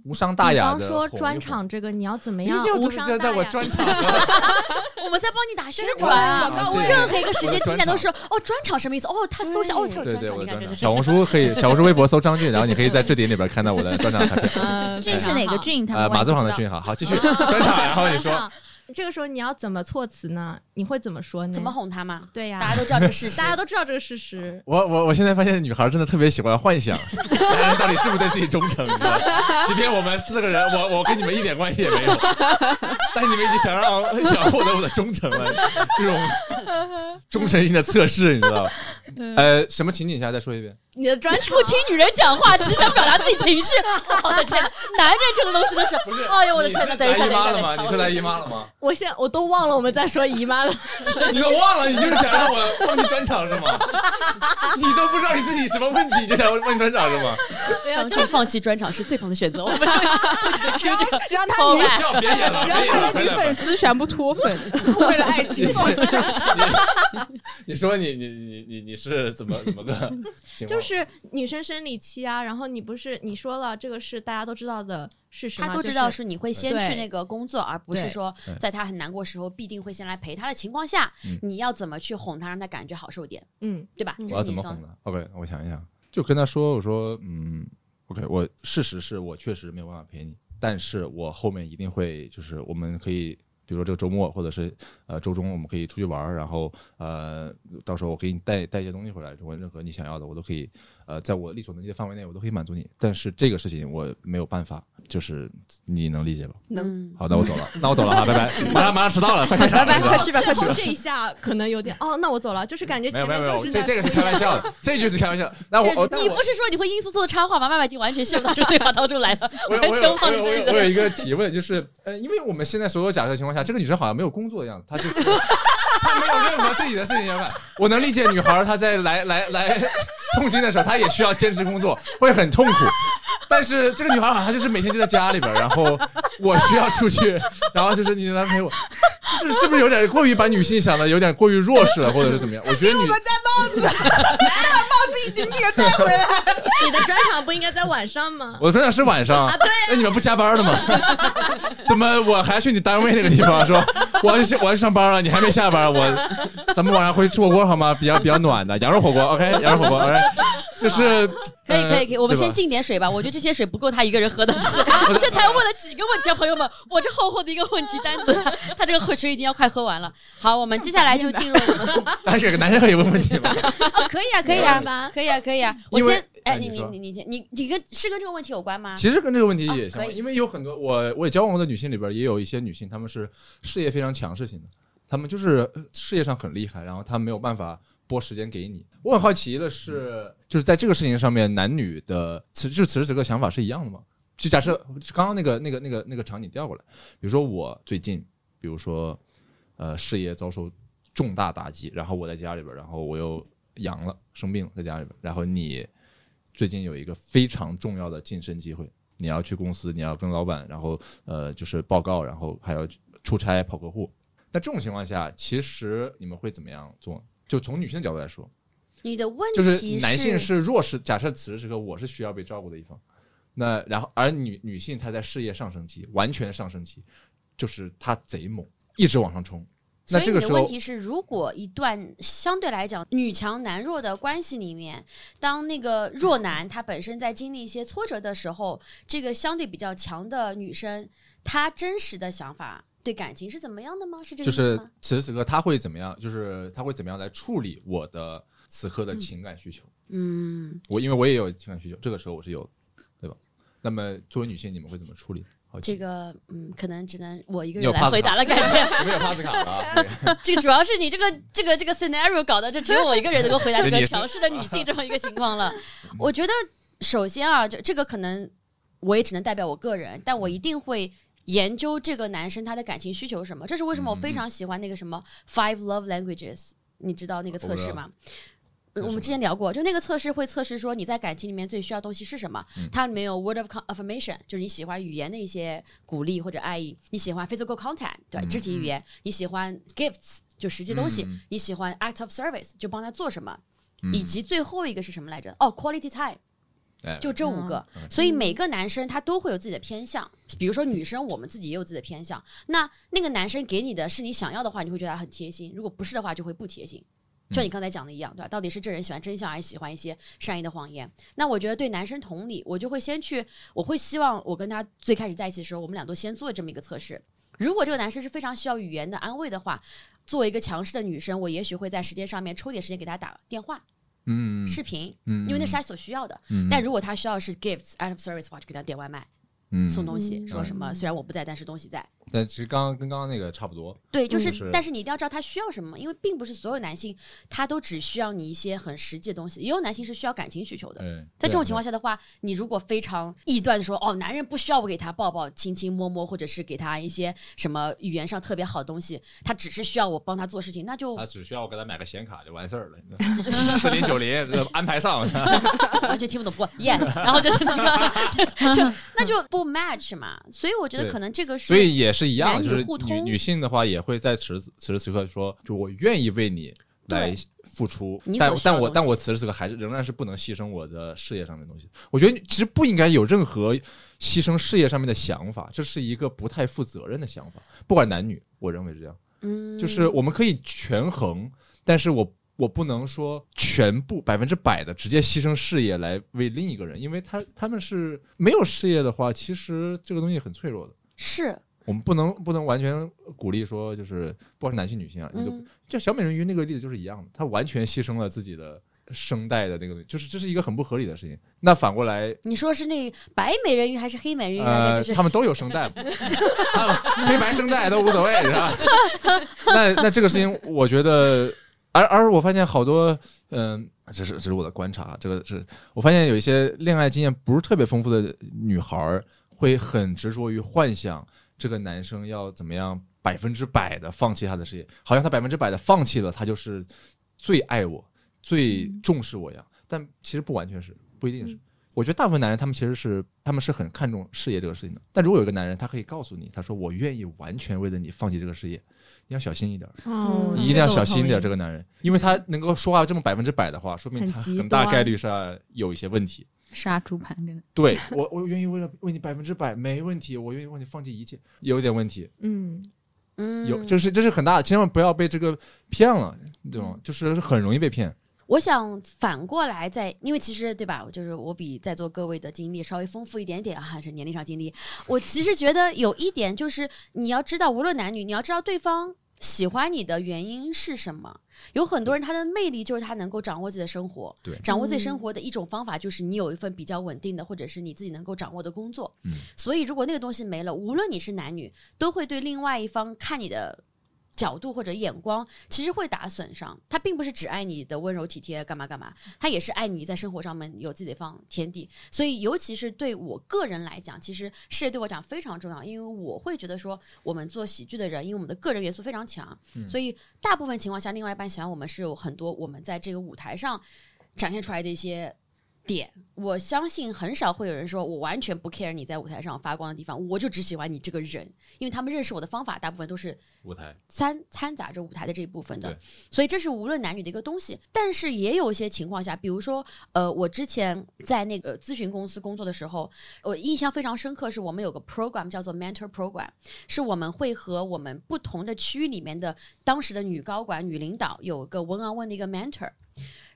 无伤大雅的
方说专
哄一哄
场这个，你要怎么
你
样无伤大雅？
在我专场
我们在帮你打宣传啊
广
告！位
任何一个时间听见都是哦，专场什么意思？哦，他搜一下，哦，他有
对对，
专场，你看
我的专场。
这是
小红书可以，小红书、微博搜张俊，然后你可以在置顶里边看到我的专场卡片。
嗯，
俊是哪个俊？他
马字旁的
俊。
俊，好好继续专场，然后你说
这个时候你要怎么措辞呢？你会怎么说呢？
怎么？哄他嘛？
对呀，
大家都知道这个事实，
大家都知道这个事实。
我我我现在发现女孩真的特别喜欢幻想，男人到底是不是对自己忠诚？你知道吗？即便我们四个人，我我跟你们一点关系也没有，但你们已经想让 想获得我的忠诚了，这种忠诚性的测试，你知道？呃，什么情景下再说一遍？
你的专场
不听女人讲话，只想表达自己情绪。我的天哪，男人这个东西都是，哎呦我的天呐！等一下，等一下，
吗？你是来姨妈了吗？
我现在我都忘了我们在说姨妈了。
你都忘了，你就是想让我 帮你专场是吗？你都不知道你自己什么问题，你就想问问专场是吗？
张就放弃专场是最棒的选择。我们
然后让他女，
笑，别演了，
然后他的女粉丝全部脱粉，为了爱情放弃专场。
你说你你你你你是怎么怎么个情况？
就是女生生理期啊，然后你不是你说了这个是大家都知道的事实吗，
他都知道是你会先去那个工作，而不是说在他很难过时候必定会先来陪他的情况下
嗯，
你要怎么去哄他，让他感觉好受点，
嗯，
对吧？
我要怎么哄呢？OK，我想一想，就跟他说，我说，嗯，OK，我事实是我确实没有办法陪你，但是我后面一定会，就是我们可以，比如说这个周末或者是呃周中，我们可以出去玩儿，然后呃，到时候我给你带带一些东西回来，如果任何你想要的，我都可以，呃，在我力所能及的范围内，我都可以满足你。但是这个事情我没有办法，就是你能理解吧？
能
嗯，
好，那我走了，那我走了啊，拜拜，马上马上迟到了，快开场，
拜拜，
是吧
快去吧，快去吧。
这一下可能有点哦，那我走了，就是感觉
没有
前
没有没有，
面就是
这这个是开玩笑的，这句是开玩笑。那我我
你不是说你会阴嗖嗖的插话吗？麦麦已经完全陷入到这个对话当中来了，完全忘记自己的。
有我有我有一个提问，就是呃，因为我们现在所有假设情况下，这个女生好像没有工作的样子，她是她没有任何自己的事情要干。我能理解女孩她在来来来痛经的时候，她也需要坚持工作，会很痛苦。但是这个女孩好像她就是每天就在家里边，然后我需要出去，然后就是你来陪我，是是不是有点过于把女性想的有点过于弱势了，或者是怎么样？我觉得你戴帽子，把帽子
一顶顶带回来。
你的专场不应该在晚上吗？
我的专场是晚上，对、那你们不加班的吗？怎么我还去你单位那个地方说我要去我要去上班了，你还没下班，我咱们晚上回去吃火锅好吗？比较比较暖的羊肉火锅，OK，羊肉火锅，OK，就是
可以可以可以，我们先
进。
点水吧。我觉得这些水不够他一个人喝的，这是 这才问了几个问题啊，朋友们！我这厚厚的一个问题单子，他他这个水已经要快喝完了。好，我们接下来就进入我们
还 是个男生可以问问题吗？
哦，可以啊，可以啊可以啊，可以啊。我先，哎，你你
哎你
你你先，你你跟是跟这个问题有关吗？
其实跟这个问题也相关，
哦
因为有很多我我也交往过的女性里边，也有一些女性，她们是事业非常强势型的，她们就是呃事业上很厉害，然后她们没有办法拨时间给你。我很好奇的是，就是在这个事情上面，男女的此就此时此刻想法是一样的吗？就假设刚刚那个那个那个那个场景调过来，比如说我最近，比如说呃事业遭受重大打击，然后我在家里边，然后我又阳了，生病了，在家里边，然后你最近有一个非常重要的晋升机会，你要去公司，你要跟老板，然后呃就是报告，然后还要出差跑客户。那这种情况下，其实你们会怎么样做？就从女性的角度来说，
你的问
就
题
是男性是弱势，假设此时此刻我是需要被照顾的一方，那然后而女女性她在事业上升期，完全上升期，就是她贼猛，一直往上冲。那这个时候，
问题是，如果一段相对来讲女强男弱的关系里面，当那个弱男他本身在经历一些挫折的时候，这个相对比较强的女生，她真实的想法对感情是怎么样的吗？是这个
就是？此时此刻他会怎么样？就是他会怎么样来处理我的此刻的情感需求？
嗯，
我因为我也有情感需求，这个时候我是有，对吧？那么作为女性，你们会怎么处理？
这个嗯，可能只能我一个人来回答了，感觉。
你们有帕斯卡了
这个主要是你这个这个这个 scenario 搞的，就只有我一个人能够回答这个 强势的女性这么一个情况了。我觉得首先啊，这这个可能我也只能代表我个人，但我一定会研究这个男生他的感情需求是什么。这是为什么我非常喜欢那个什么 Five Love Languages，你知道那个测试吗？呃我们之前聊过，就那个测试会测试说你在感情里面最需要东西是什么。
嗯
它里面有 word of con- affirmation，就是你喜欢语言的一些鼓励或者爱意；你喜欢 physical contact，对吧，
嗯
肢体语言；你喜欢 gifts，就实际东西；
嗯
你喜欢 act of service，就帮他做什么。
嗯
以及最后一个是什么来着？哦，quality time，
哎，
就这五个。
嗯
所以每个男生他都会有自己的偏向，比如说女生，我们自己也有自己的偏向。那那个男生给你的是你想要的话，你会觉得他很贴心；如果不是的话，就会不贴心。就像你刚才讲的一样，对吧？到底是这人喜欢真相，还是喜欢一些善意的谎言？那我觉得对男生同理，我就会先去，我会希望我跟他最开始在一起的时候，我们俩都先做这么一个测试。如果这个男生是非常需要语言的安慰的话，作为一个强势的女生，我也许会在时间上面抽点时间给他打电话、
嗯，
视频，
嗯，
因为那是他所需要的。
嗯，
但如果他需要是 gifts out of service 的话，就给他点外卖。
嗯
送东西，
嗯
说什么虽然我不在，但是东西在。
但其实刚刚跟刚刚那个差不多，
对，就是，
是
但是你一定要知道他需要什么，因为并不是所有男性他都只需要你一些很实际的东西，也有男性是需要感情需求的。
嗯，
在这种情况
下，
的话，你如果非常臆断的说，哦，男人不需要我给他抱抱、亲亲、摸摸，或者是给他一些什么语言上特别好的东西，他只是需要我帮他做事情，那就
他只需要我给他买个显卡就完事儿了，四零九零安排上，
完全听不懂，不 yes，然后就是那个 就就那就不 match 嘛。所以我觉得可能这个是
所以也是一样，
男女
就是女女性的话也会在此时此时此刻说，就我愿意为你来付出，但但我但我此时此刻还是仍然是不能牺牲我的事业上面的东西。我觉得其实不应该有任何牺牲事业上面的想法，这是一个不太负责任的想法，不管男女，我认为是这样。
嗯，
就是我们可以权衡，但是我我不能说全部百分之百的直接牺牲事业来为另一个人，因为他他们是没有事业的话，其实这个东西很脆弱的。
是
我们不能不能完全鼓励说，就是不管是男性女性啊，你都
嗯
就小美人鱼那个例子就是一样的，她完全牺牲了自己的声带的那个，就是这是一个很不合理的事情。那反过来，
你说是那白美人鱼还是黑美人鱼？
呃，
就是
他们都有声带，黑白声带都无所谓，是吧？那那这个事情，我觉得，而而我发现好多，嗯、这是这是我的观察，啊这个是我发现有一些恋爱经验不是特别丰富的女孩儿，会很执着于幻想这个男生要怎么样百分之百的放弃他的事业，好像他百分之百的放弃了，他就是最爱我、最重视我一样。但其实不完全是，不一定是。我觉得大部分男人他们其实是他们是很看重事业这个事情的。但如果有一个男人，他可以告诉你，他说我愿意完全为了你放弃这个事业，你要小心一点，
哦
你一定要小心一点。这个男人，因为他能够说话这么百分之百的话，说明他
很
大概率是有一些问题。
杀猪盘跟
对我，我愿意为了为你百分之百没问题，我愿意为你放弃一切，有点问题，
嗯，
嗯，
有就是这是很大的，千万不要被这个骗了，对吗？就是很容易被骗。
我想反过来在，因为其实对吧，就是我比在座各位的经历稍微丰富一点点啊，是年龄上经历。我其实觉得有一点就是，你要知道，无论男女，你要知道对方喜欢你的原因是什么。有很多人他的魅力就是他能够掌握自己的生活，
对
掌握自己生活的一种方法就是你有一份比较稳定的，或者是你自己能够掌握的工作。
嗯
所以如果那个东西没了，无论你是男女，都会对另外一方看你的。角度或者眼光其实会打损伤，他并不是只爱你的温柔体贴干嘛干嘛，他也是爱你在生活上面有自己的一方天地。所以，尤其是对我个人来讲，其实事业对我讲非常重要，因为我会觉得说，我们做喜剧的人，因为我们的个人元素非常强，所以大部分情况下，另外一半喜欢我们是有很多我们在这个舞台上展现出来的一些点。我相信很少会有人说我完全不 care 你在舞台上发光的地方，我就只喜欢你这个人，因为他们认识我的方法大部分都是
舞台，
掺掺杂着舞台的这一部分的，所以这是无论男女的一个东西。但是也有一些情况下，比如说，呃，我之前在那个咨询公司工作的时候，我印象非常深刻，是我们有个 program 叫做 mentor program，是我们会和我们不同的区域里面的当时的女高管、女领导有个 one on one 的一个 mentor。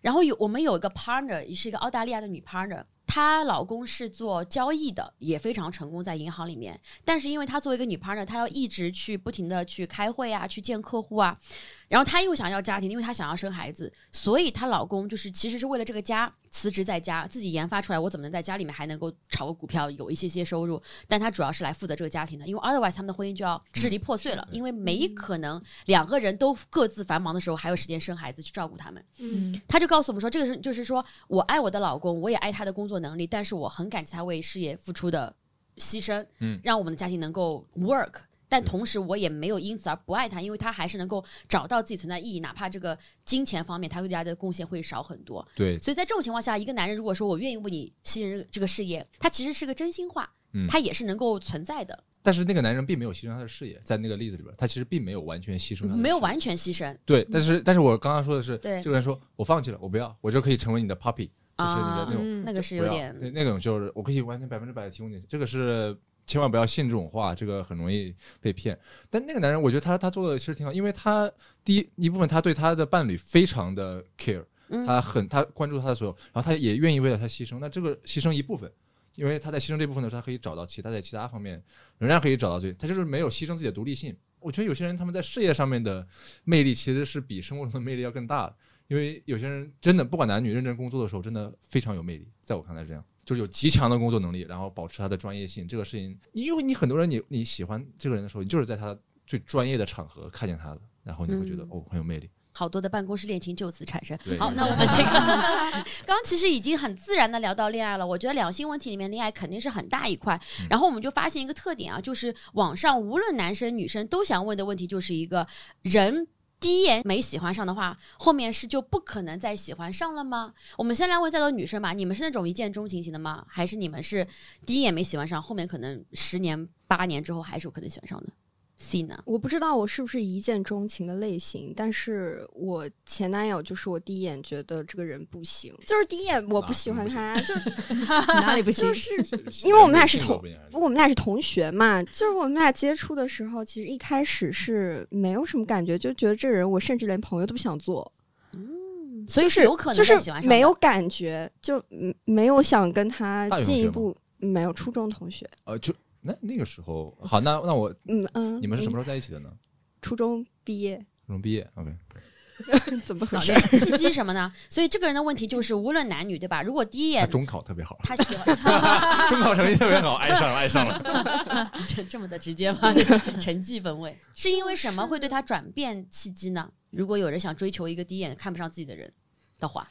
然后有我们有一个 partner，也是一个澳大利亚的女 partner，她老公是做交易的，也非常成功在银行里面。但是因为她作为一个女 partner，她要一直去不停的去开会啊，去见客户啊，然后她又想要家庭，因为她想要生孩子，所以她老公就是其实是为了这个家辞职在家，自己研发出来我怎么能在家里面还能够炒个股票，有一些些收入。但她主要是来负责这个家庭的，因为 otherwise 他们的婚姻就要支离破碎了，因为没可能两个人都各自繁忙的时候还有时间生孩子去照顾他们。
嗯
她就告诉我们说，这个是就是说我爱我的老公，我也爱他的工作能力，但是我很感激他为事业付出的牺牲，
嗯。
让我们的家庭能够 work。但同时，我也没有因此而不爱他，因为他还是能够找到自己存在意义，哪怕这个金钱方面他对家的贡献会少很多。
对，
所以在这种情况下，一个男人如果说我愿意为你牺牲这个事业，他其实是个真心话，
嗯
他也是能够存在的，
但是那个男人并没有牺牲他的事业，在那个例子里边，他其实并没有完全牺牲他的事，
没有完全牺牲。
对，但是但是我刚刚说的是，
对。
这个人说我放弃了，我不要，我就可以成为你的 puppy，就是你的
啊
那种
嗯
那个是有点
那那种就是我可以完全百分之百的提供你，这个是千万不要信这种话，这个很容易被骗。但那个男人，我觉得他他做的其实挺好，因为他第一一部分他对他的伴侣非常的 care，
嗯
他很他关注他的所有，然后他也愿意为了他牺牲。那这个牺牲一部分，因为他在牺牲这部分的时候，他可以找到其他在其他方面仍然可以找到最，他就是没有牺牲自己的独立性。我觉得有些人他们在事业上面的魅力其实是比生活中的魅力要更大的，因为有些人真的不管男女认真工作的时候，真的非常有魅力，在我看来是这样。就是有极强的工作能力，然后保持他的专业性，这个事情，因为你很多人你你喜欢这个人的时候，你就是在他最专业的场合看见他的，然后你会觉得、
嗯
哦很有魅力。
好多的办公室恋情就此产生。好，那我们这个刚 刚其实已经很自然的聊到恋爱了。我觉得两性问题里面，恋爱肯定是很大一块。
嗯
然后我们就发现一个特点啊，就是网上无论男生女生都想问的问题，就是一个人。第一眼没喜欢上的话，后面是就不可能再喜欢上了吗？我们先来问在座女生吧，你们是那种一见钟情型的吗？还是你们是第一眼没喜欢上，后面可能十年八年之后还是有可能喜欢上的？C 呢？
我不知道我是不是一见钟情的类型，但是我前男友就是我第一眼觉得这个人不行，就是第一眼我不喜欢他，就
哪里不行
就？是因为我们俩是同我们俩是同学嘛，就是我们俩接触的时候，其实一开始是没有什么感觉，就觉得这人我甚至连朋友都不想做，
所以
是
有可能
就是
喜欢上
没有感觉，就嗯没有想跟他进一步。没有初中同学，
呃，就那那个时候，好，那那我
嗯嗯，
你们是什么时
嗯
候在一起的呢？
初中毕业，
初中毕业，OK，
怎么回事？
契机什么呢？所以这个人的问题就是，无论男女，对吧？如果第一眼
中考特别好，
他喜欢，
中考成绩特别好，爱上了，爱上了。
这这么的直接吗？成绩本位是因为什么会对他转变契机呢？如果有人想追求一个第一眼看不上自己的人的话，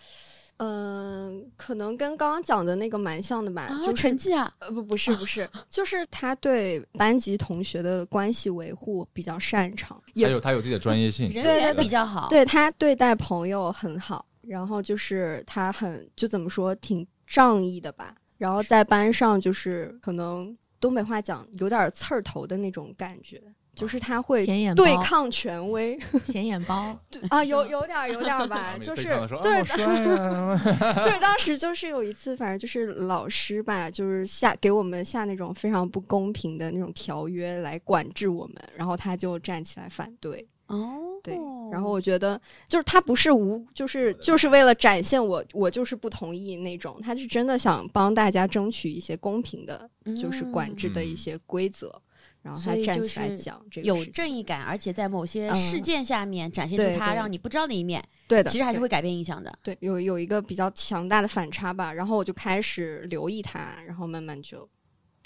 嗯，可能跟刚刚讲的那个蛮像的吧，
啊，
就是
成绩啊，
呃不不是不是，就是他对班级同学的关系维护比较擅长，
他
也
有他有自己的专业性，
人缘
对对
比较好，
对他对待朋友很好，然后就是他很就怎么说挺仗义的吧，然后在班上就是可能东北话讲有点刺儿头的那种感觉，就是他会
显眼包
对抗权威
显眼包，
啊，有有点儿有点儿吧，就是
对
对当时就是有一次，反正就是老师吧，就是下给我们下那种非常不公平的那种条约来管制我们，然后他就站起来反对。
哦，
对，然后我觉得就是他不是无，就是就是为了展现我我就是不同意那种，他是真的想帮大家争取一些公平的，就是管制的一
嗯
些规则，然后他站起来
是
讲这个
有正义感，而且在某些
嗯
事件下面展现出他让你不知道的一面，
对的，
其实还是会改变印象的。
对有有一个比较强大的反差吧，然后我就开始留意他，然后慢慢就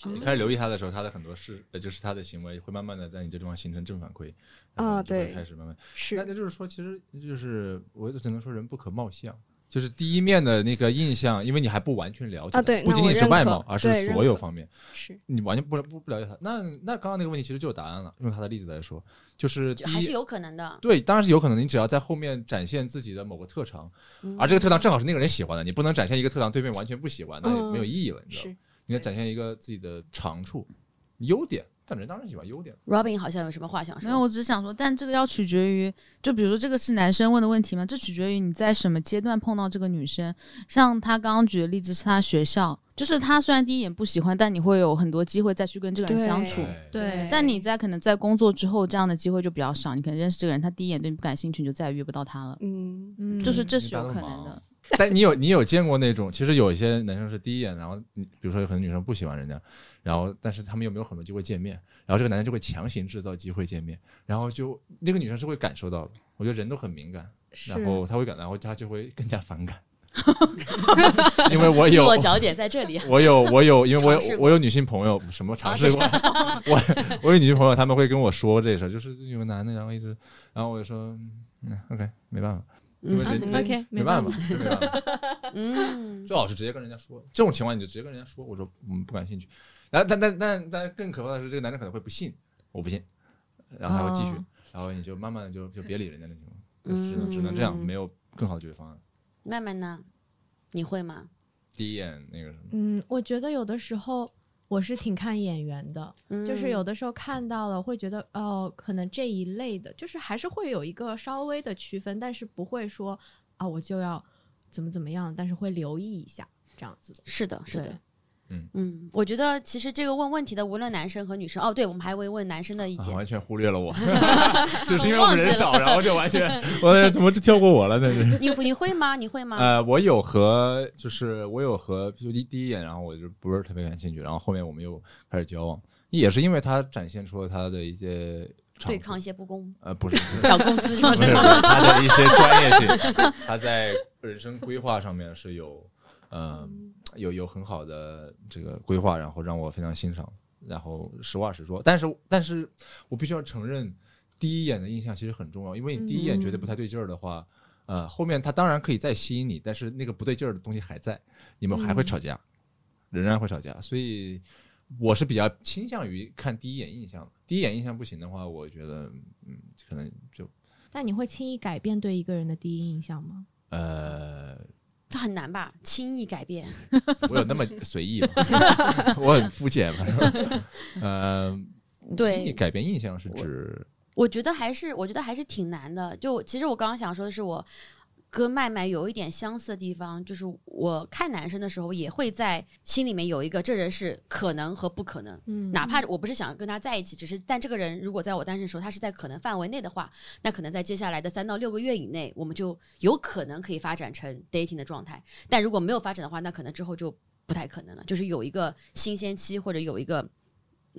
你开始留意他的时候，他的很多事，呃，就是他的行为会慢慢的在你这地方形成正反馈
啊对
开始慢慢。
是
那那就是说，其实就是我只能说人不可貌相，就是第一面的那个印象，因为你还不完全了解
啊对
不仅仅是外貌，而是所有方面，
是
你完全不不不了解他。那那刚刚那个问题其实就有答案了，用他的例子来说，就是第一。
还是有可能的，
对，当然是有可能。你只要在后面展现自己的某个特长，
嗯
而这个特长正好是那个人喜欢的，你不能展现一个特长对面完全不喜欢，那也没有
嗯
意义了，你知道你要展现一个自己的长处、优点，但人当然喜欢优点。
Robin 好像有什么话想说？
没有，我只是想说，但这个要取决于，就比如说这个是男生问的问题吗，这取决于你在什么阶段碰到这个女生。像他刚刚举的例子是他学校，就是他虽然第一眼不喜欢，但你会有很多机会再去跟这个人相处。
对
但你在可能在工作之后，这样的机会就比较少。你可能认识这个人，他第一眼对你不感兴趣，你就再也遇不到他了。
嗯
嗯
就是这是有可能的。
但你有你有见过那种，其实有一些男生是第一眼，然后你比如说有很多女生不喜欢人家，然后但是他们又没有很多机会见面，然后这个男生就会强行制造机会见面，然后就那个女生是会感受到的。我觉得人都很敏感，然后他会感，然后他就会更加反感，因为我有
落脚点在这里。
我有我有，因为我有我有女性朋友，什么尝试过？我我有女性朋友，他们会跟我说这事儿，就是有个男的，然后一直，然后我就说，嗯，OK，没办法，因为人
嗯
OK，
没办法，没办法，
嗯，
最好是直接跟人家说，这种情况你就直接跟人家说，我说我们不感兴趣。然后但但但但更可怕的是，这个男人可能会不信，我不信，然后他会继续，
哦
然后你就慢慢的就就别理人家的情况，
嗯
只能只能这样，没有更好的解决方案。
慢慢呢，你会吗？
第一眼那个什么，
嗯，我觉得有的时候我是挺看眼缘的，就是有
的
的时候看到了会觉得哦，可能这一类的，就是还是会有一个稍微的区分，但是不会说啊，我就要怎么怎么样，但是会留意一下这样子的。
是的，是的
对。
嗯。
嗯，我觉得其实这个问问题的，无论男生和女生，哦，对，我们还会问男生的意见。
啊完全忽略了我，就是因为我们人少，然后就完全我怎么就跳过我了呢？这
你你会吗？你会吗？
呃，我有和就是我有和就第第一眼，然后我就不是特别感兴趣，然后后面我们又开始交往，也是因为他展现出了他的一些
对抗一些不公，
呃不是不是。
涨 工资什么
不是他的一些专业性，他在人生规划上面是有呃有有很好的这个规划，然后让我非常欣赏。然后实话实说，但是但是我必须要承认，第一眼的印象其实很重要，因为你第一眼觉得不太对劲儿的话，呃，后面他当然可以再吸引你，但是那个不对劲儿的东西还在，你们还会吵架，仍然会吵架，所以我是比较倾向于看第一眼印象。第一眼印象不行的话，我觉得嗯，可能就
但你会轻易改变对一个人的第一印象吗？
呃，
它很难吧？轻易改变。
我有那么随意吗？我很肤浅吗？呃，
对
轻易改变印象是指
我觉得还是，我觉得还是挺难的。就其实我刚刚想说的是，我跟麦麦有一点相似的地方，就是我看男生的时候，也会在心里面有一个这人是可能和不可能。
嗯
哪怕我不是想跟他在一起，只是但这个人如果在我单身的时候，他是在可能范围内的话，那可能在接下来的三到六个月以内，我们就有可能可以发展成 dating 的状态。但如果没有发展的话，那可能之后就不太可能了，就是有一个新鲜期或者有一个。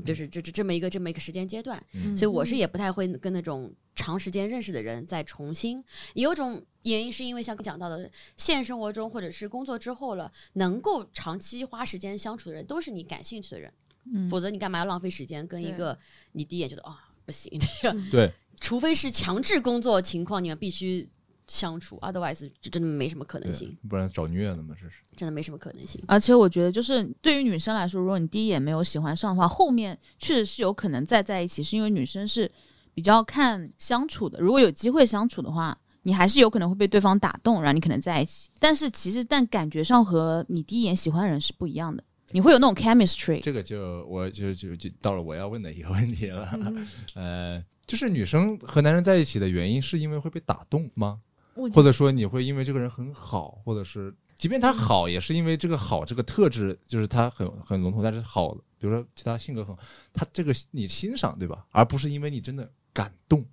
就是这这这么一个这么一个时间阶段，
嗯。
所以我是也不太会跟那种长时间认识的人再重新。也有种原因是因为像讲到的，现实生活中或者是工作之后了，能够长期花时间相处的人，都是你感兴趣的人，
嗯。
否则你干嘛要浪费时间跟一个你第一眼觉得啊、不行 这个，
对。
除非是强制工作情况，你们必须相处，otherwise 就真的没什么可能性，，
不然找虐了嘛，这是。
真的没什么可能性。
而且我觉得，就是对于女生来说，如果你第一眼没有喜欢上的话，后面确实是有可能再在一起，是因为女生是比较看相处的。如果有机会相处的话，你还是有可能会被对方打动，然后你可能在一起。但是其实，但感觉上和你第一眼喜欢的人是不一样的，你会有那种 chemistry。
这个就我就就就到了我要问的一个问题了，
嗯
呃，就是女生和男人在一起的原因是因为会被打动吗？
我
或者说你会因为这个人很好，或者是即便他好，也是因为这个好这个特质，就是他很很笼统，但是好，比如说其他性格很好，他这个你欣赏对吧？而不是因为你真的感动。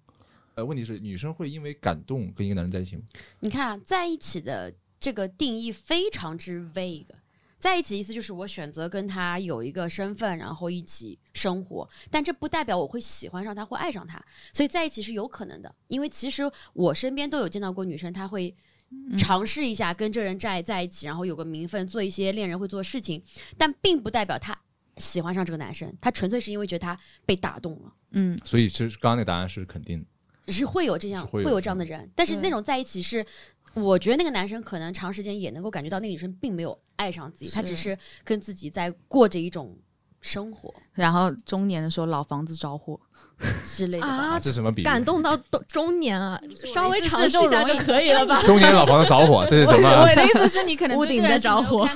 呃，问题是女生会因为感动跟一个男人在一起吗？
你看啊，在一起的这个定义非常之 vague。在一起意思就是我选择跟他有一个身份，然后一起生活，但这不代表我会喜欢上他或爱上他，所以在一起是有可能的。因为其实我身边都有见到过女生，她会尝试一下跟这人在在一起，然后有个名分，做一些恋人会做的事情，但并不代表她喜欢上这个男生，她纯粹是因为觉得他被打动了。
嗯，
所以其实刚刚那个答案是肯定的。
是会有这样
会有
有这样的人，但是那种在一起是，我觉得那个男生可能长时间也能够感觉到那个女生并没有爱上自己，他只是跟自己在过着一种生活。
然后中年的时候老房子着火，
之类的。
啊，
这什么比喻？
感动到中中年啊，稍微尝试一下就可以了吧？
中年老房子着火，这是什么啊？
我的意思是你可能
屋顶在着火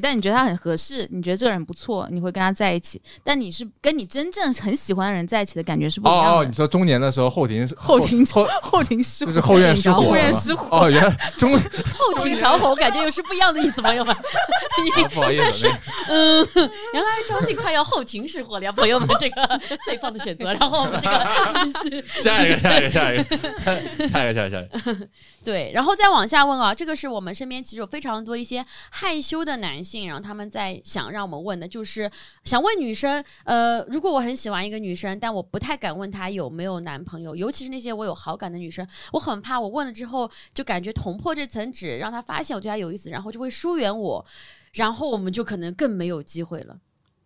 但你觉得他很合适，你觉得这个人不错，你会跟他在一起。但你是跟你真正很喜欢的人在一起的感觉是不一
哦哦，
样。
你说中年的时候后庭
后庭
后
后 庭失火，
就是后院失火，
后院失火。
哦，原来 中
后庭着火，我感觉又是不一样的意思，朋友们。
哦不好意思，嗯
原来张晋快要后庭失火了呀，朋友们，这个最棒的选择。然后我们这个
下一个，下一个，下一个，下一个，下一个，下一个。
对，然后再往下问啊，这个是我们身边其实有非常多一些害羞的男性，然后他们在想让我们问的，就是想问女生，呃，如果我很喜欢一个女生，但我不太敢问她有没有男朋友，尤其是那些我有好感的女生，我很怕我问了之后就感觉捅破这层纸，让她发现我对她有意思，然后就会疏远我，然后我们就可能更没有机会了。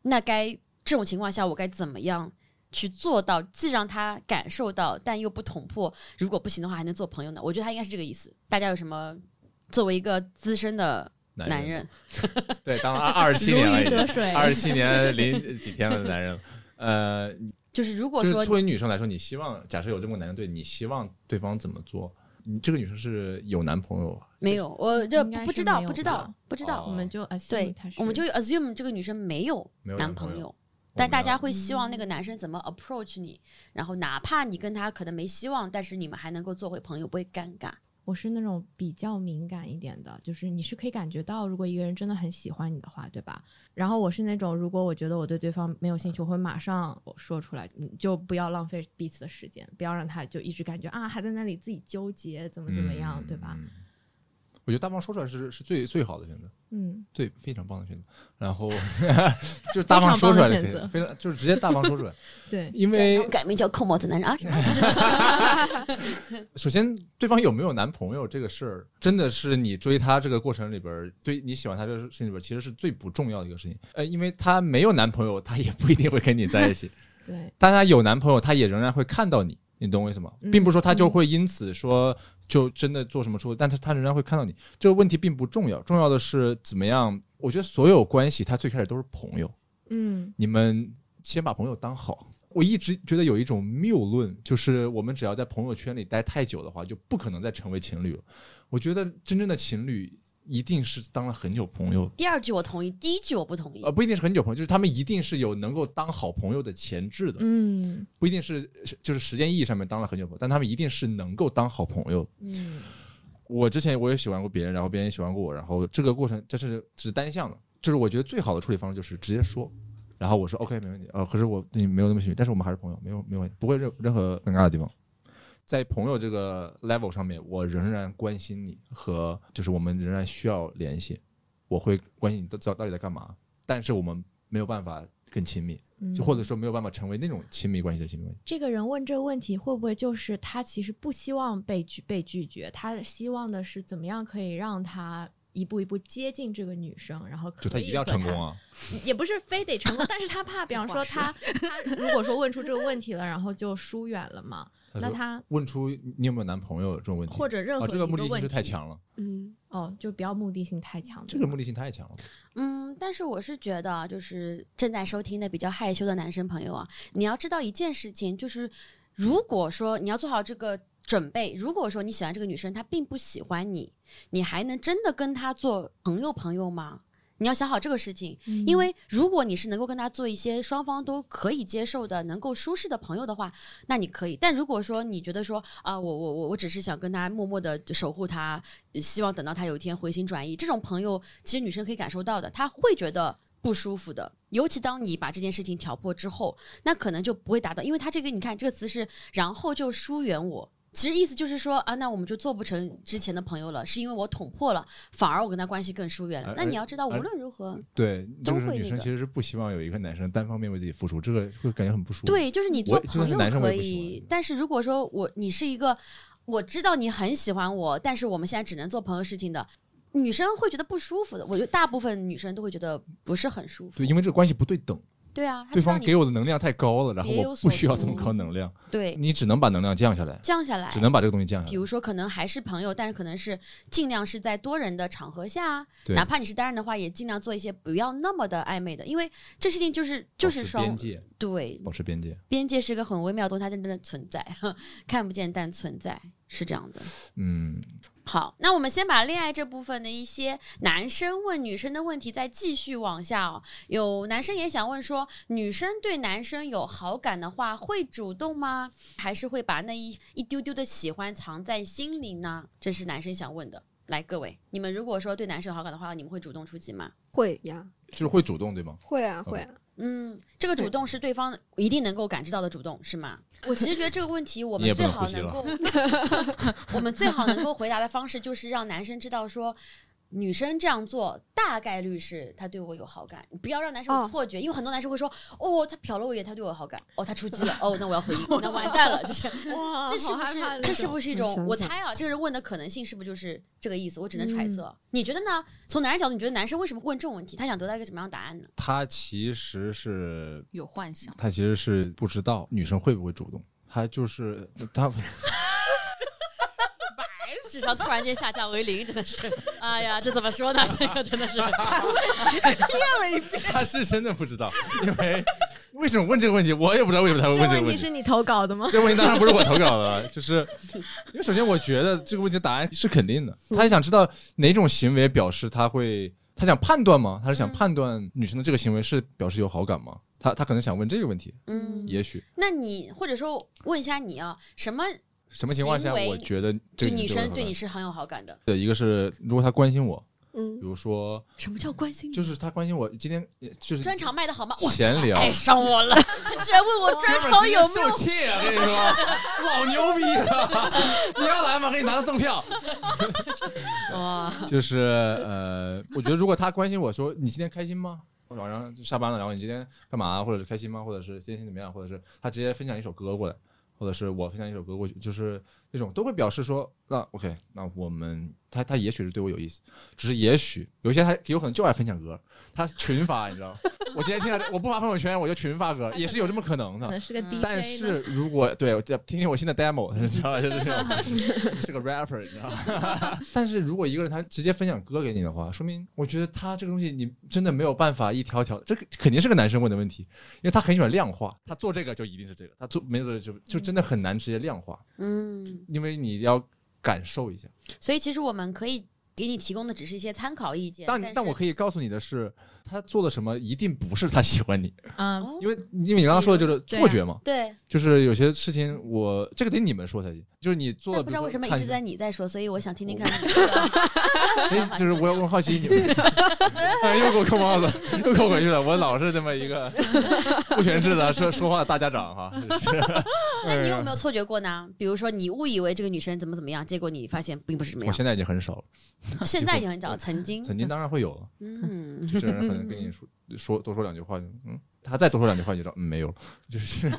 那该这种情况下，我该怎么样？去做到，既让他感受到，但又不捅破。如果不行的话，还能做朋友呢？我觉得他应该是这个意思。大家有什么？作为一个资深的男人，
对，当了二十七 年了，二十七年零几天的男人。呃，
就是如果说
作为女生来说，你希望假设有这么个男人对你，希望对方怎么做？你这个女生是有男朋友？
没有，我就
应该是
不知道，不知道，不知道。
哦
我们就 assume
我们就 assume 这个女生没有男
朋友，
但大家会希望那个男生怎么 approach 你，然后哪怕你跟他可能没希望，但是你们还能够做回朋友，不会尴尬。
我是那种比较敏感一点的，就是你是可以感觉到，如果一个人真的很喜欢你的话，对吧？然后我是那种，如果我觉得我对对方没有兴趣，我会马上我说出来，你就不要浪费彼此的时间，不要让他就一直感觉啊还在那里自己纠结怎么怎么样，对吧？
嗯？我觉得大方说出来是是最最好的选择，
嗯，
对非常棒的选择。然后 就是大方说出来
的选择
非常就是直接大方说出来，
对，
因为
改名叫扣帽子男人啊，
首先，对方有没有男朋友这个事儿，真的是你追他这个过程里边儿，对你喜欢他这个事情里边儿，其实是最不重要的一个事情。呃，因为他没有男朋友，他也不一定会跟你在一起；
对，
但他有男朋友，他也仍然会看到你。你懂我意思吗？
嗯
并不是说他就会因此说就真的做什么出，但是他仍然会看到你。这个问题并不重要，重要的是怎么样。我觉得所有关系，他最开始都是朋友。
嗯
你们先把朋友当好。我一直觉得有一种谬论，就是我们只要在朋友圈里待太久的话，就不可能再成为情侣了。我觉得真正的情侣一定是当了很久朋友，
第二句我同意，第一句我不同意
呃，。不一定是很久朋友，就是他们一定是有能够当好朋友的潜质的，
嗯
不一定是是就是时间意义上面当了很久朋友，但他们一定是能够当好朋友。
嗯
我之前我也喜欢过别人，然后别人也喜欢过我，然后这个过程这是只是单向的，就是我觉得最好的处理方式就是直接说，然后我说 OK 没问题，呃，可是我对你没有那么喜欢，但是我们还是朋友，没有没有问题，不会任任何尴尬的地方。在朋友这个 level 上面，我仍然关心你和就是我们仍然需要联系，我会关心你到到到底在干嘛，但是我们没有办法更亲密，
嗯，
就或者说没有办法成为那种亲密关系的亲密关系。
这个人问这个问题，会不会就是他其实不希望被拒被拒绝，他希望的是怎么样可以让他一步一步接近这个女生，然后可以
就他一定要成功啊！
也不是非得成功，但是他怕，比方 说他他如果说问出这个问题了，然后就疏远了嘛，那他
问出你有没有男朋友这种问题，
或者任何
啊，这个目的性是太强了，
嗯
哦，就不要目的性太强，对吗
这个目的性太强了。
嗯，但是我是觉得啊，就是正在收听的比较害羞的男生朋友啊，你要知道一件事情，就是如果说你要做好这个准备，如果说你喜欢这个女生，她并不喜欢你，你还能真的跟她做朋友朋友吗？你要想好这个事情，
嗯
因为如果你是能够跟他做一些双方都可以接受的、能够舒适的朋友的话，那你可以。但如果说你觉得说啊，我我我我只是想跟他默默的守护他，呃希望等到他有一天回心转意，这种朋友其实女生可以感受到的，她会觉得不舒服的。尤其当你把这件事情挑破之后，那可能就不会达到，因为他这个你看这个词是然后就疏远我。其实意思就是说啊，那我们就做不成之前的朋友了，是因为我捅破了，反而我跟他关系更疏远了。那你要知道，无论如何，
对，
都
就是
会那个
女生其实是不希望有一个男生单方面为自己付出，这个会感觉很不舒服。，
对，就是你做朋友可以，但是如果说我你是一个我知道你很喜欢我，但是我们现在只能做朋友事情的，女生会觉得不舒服的。我觉得大部分女生都会觉得不是很舒服
对，。因为这个关系不对等，
对啊，
对方给我的能量太高了，然后我不需要这么高能量，
对
你只能把能量降下来，
降下来，
只能把这个东西降下来。
比如说，可能还是朋友，但是可能是尽量是在多人的场合下，
对
哪怕你是单人的话，也尽量做一些不要那么的暧昧的，因为这事情就是就是双
边界，
对
保持边界。
边界是一个很微妙的东西，它真正的存在，看不见但存在，是这样的。
嗯，
好，那我们先把恋爱这部分的一些男生问女生的问题再继续往下哦。有男生也想问说，女生对男生有好感的话，会主动吗？还是会把那一一丢丢的喜欢藏在心里呢？这是男生想问的。来，各位，你们如果说对男生有好感的话，你们会主动出击吗？
会呀，
就是会主动对吗？
会啊，会啊。
嗯，这个主动是对方一定能够感知到的主动，是吗？我其实觉得这个问题，我们最好能够，我们最好能够回答的方式就是让男生知道说，女生这样做大概率是她对我有好感，不要让男生有
哦
错觉，因为很多男生会说，哦，他瞟了我一眼，他对我有好感，哦，他出击了，哦，那我要回应，那完蛋了，就是 这是不是这是不是一种我猜啊，这个人问的可能性是不是就是这个意思？我只能揣
嗯
测。你觉得呢？从男人角度，你觉得男生为什么会问这种问题？他想得到一个什么样的答案呢？
他其实是
有幻想。
他其实是不知道女生会不会主动，他就是他
智商突然间下降为零，真的是，哎呀，这怎么说呢？这个真的是，
他是真的不知道，因为为什么问这个问题，我也不知道为什么他会问这个问题
问题是。你投稿的吗？
这个问题当然不是我投稿的，就是因为首先我觉得这个问题的答案是肯定的，他也想知道哪种行为表示他会，他想判断吗？他是想
嗯
判断女生的这个行为是表示有好感吗？他他可能想问这个问题，
嗯，
也许
那你或者说问一下你啊，什么
什么情况下我觉得这
个女生
对
你是很有好感的。
对，一个是如果她关心我，
嗯
比，如说
什么叫关心？
就是她关心我，今天就是
专场卖的好吗？哇，
闲聊，
爱上我了，居然问我专场有没有
受气啊！跟你说，老牛逼了！你要来吗？给你拿个赠票。
哇，
就是呃，我觉得如果她关心我说你今天开心吗？晚上就下班了，然后你今天干嘛？或者是开心吗？或者是今天怎么样？或者是他直接分享一首歌过来，或者是我分享一首歌过去，就是那种都会表示说，那 OK，那我们他他也许是对我有意思，只是也许有些他有可能就爱分享歌，他群发，你知道吗？我今天听到我不发朋友圈，我就群发歌，也是有这么可能的。
可能是个 DJ
但是如果对我听听我新的 demo，你知道吧？就是这种是个 rapper，你知道吗？但是如果一个人他直接分享歌给你的话，说明我觉得他这个东西你真的没有办法一条条，这个肯定是个男生问的问题，因为他很喜欢量化，他做这个就一定是这个，他做没做就就真的很难直接量化，
嗯，
因为你要感受一下。
所以其实我们可以给你提供的只是一些参考意见。
但
但
但我可以告诉你的是，他做的什么一定不是他喜欢你，
嗯，
哦
因为因为你刚刚说的就是错觉嘛，
对，
就是有些事情我这个得你们说才行，就是你做的
不知道为什么一直在你在说，所以我想听听看
哎，就是我我很好奇你们，哎，又给我扣帽子，又扣回去了。我老是这么一个不全智的说说话的大家长哈。是
那你有没有错觉过呢？比如说你误以为这个女生怎么怎么样，结果你发现并不是这么样。
我现在已经很少了，
现在已经很早，曾经，
曾经当然会有了。
嗯，
这人可能跟你说说多说两句话就嗯，他再多说两句话你就知道嗯没有了，就是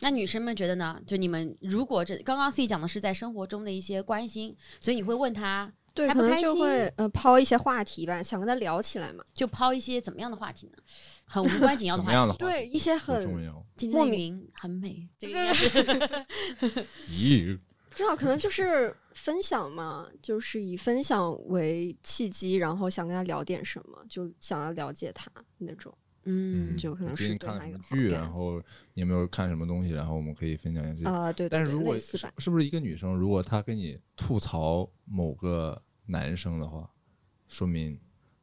那女生们觉得呢？就你们如果这刚刚 C 讲的是在生活中的一些关心，所以你会问他，
对，可能
还不开心
就会呃抛一些话题吧，想跟他聊起来嘛。
就抛一些怎么样的话题呢？很无关紧要的话题。
对，一些很
要。
今天的云很美，这个应该是
咦，
不知道，可能就是分享嘛，就是以分享为契机，然后想跟他聊点什么，就想要了解他那种。
嗯，
就可能是
看什么剧，然后你有没有看什么东西，然后我们可以分享一下。
啊、对对对
但是如果是
吧，
是不是一个女生，如果她跟你吐槽某个男生的话，说明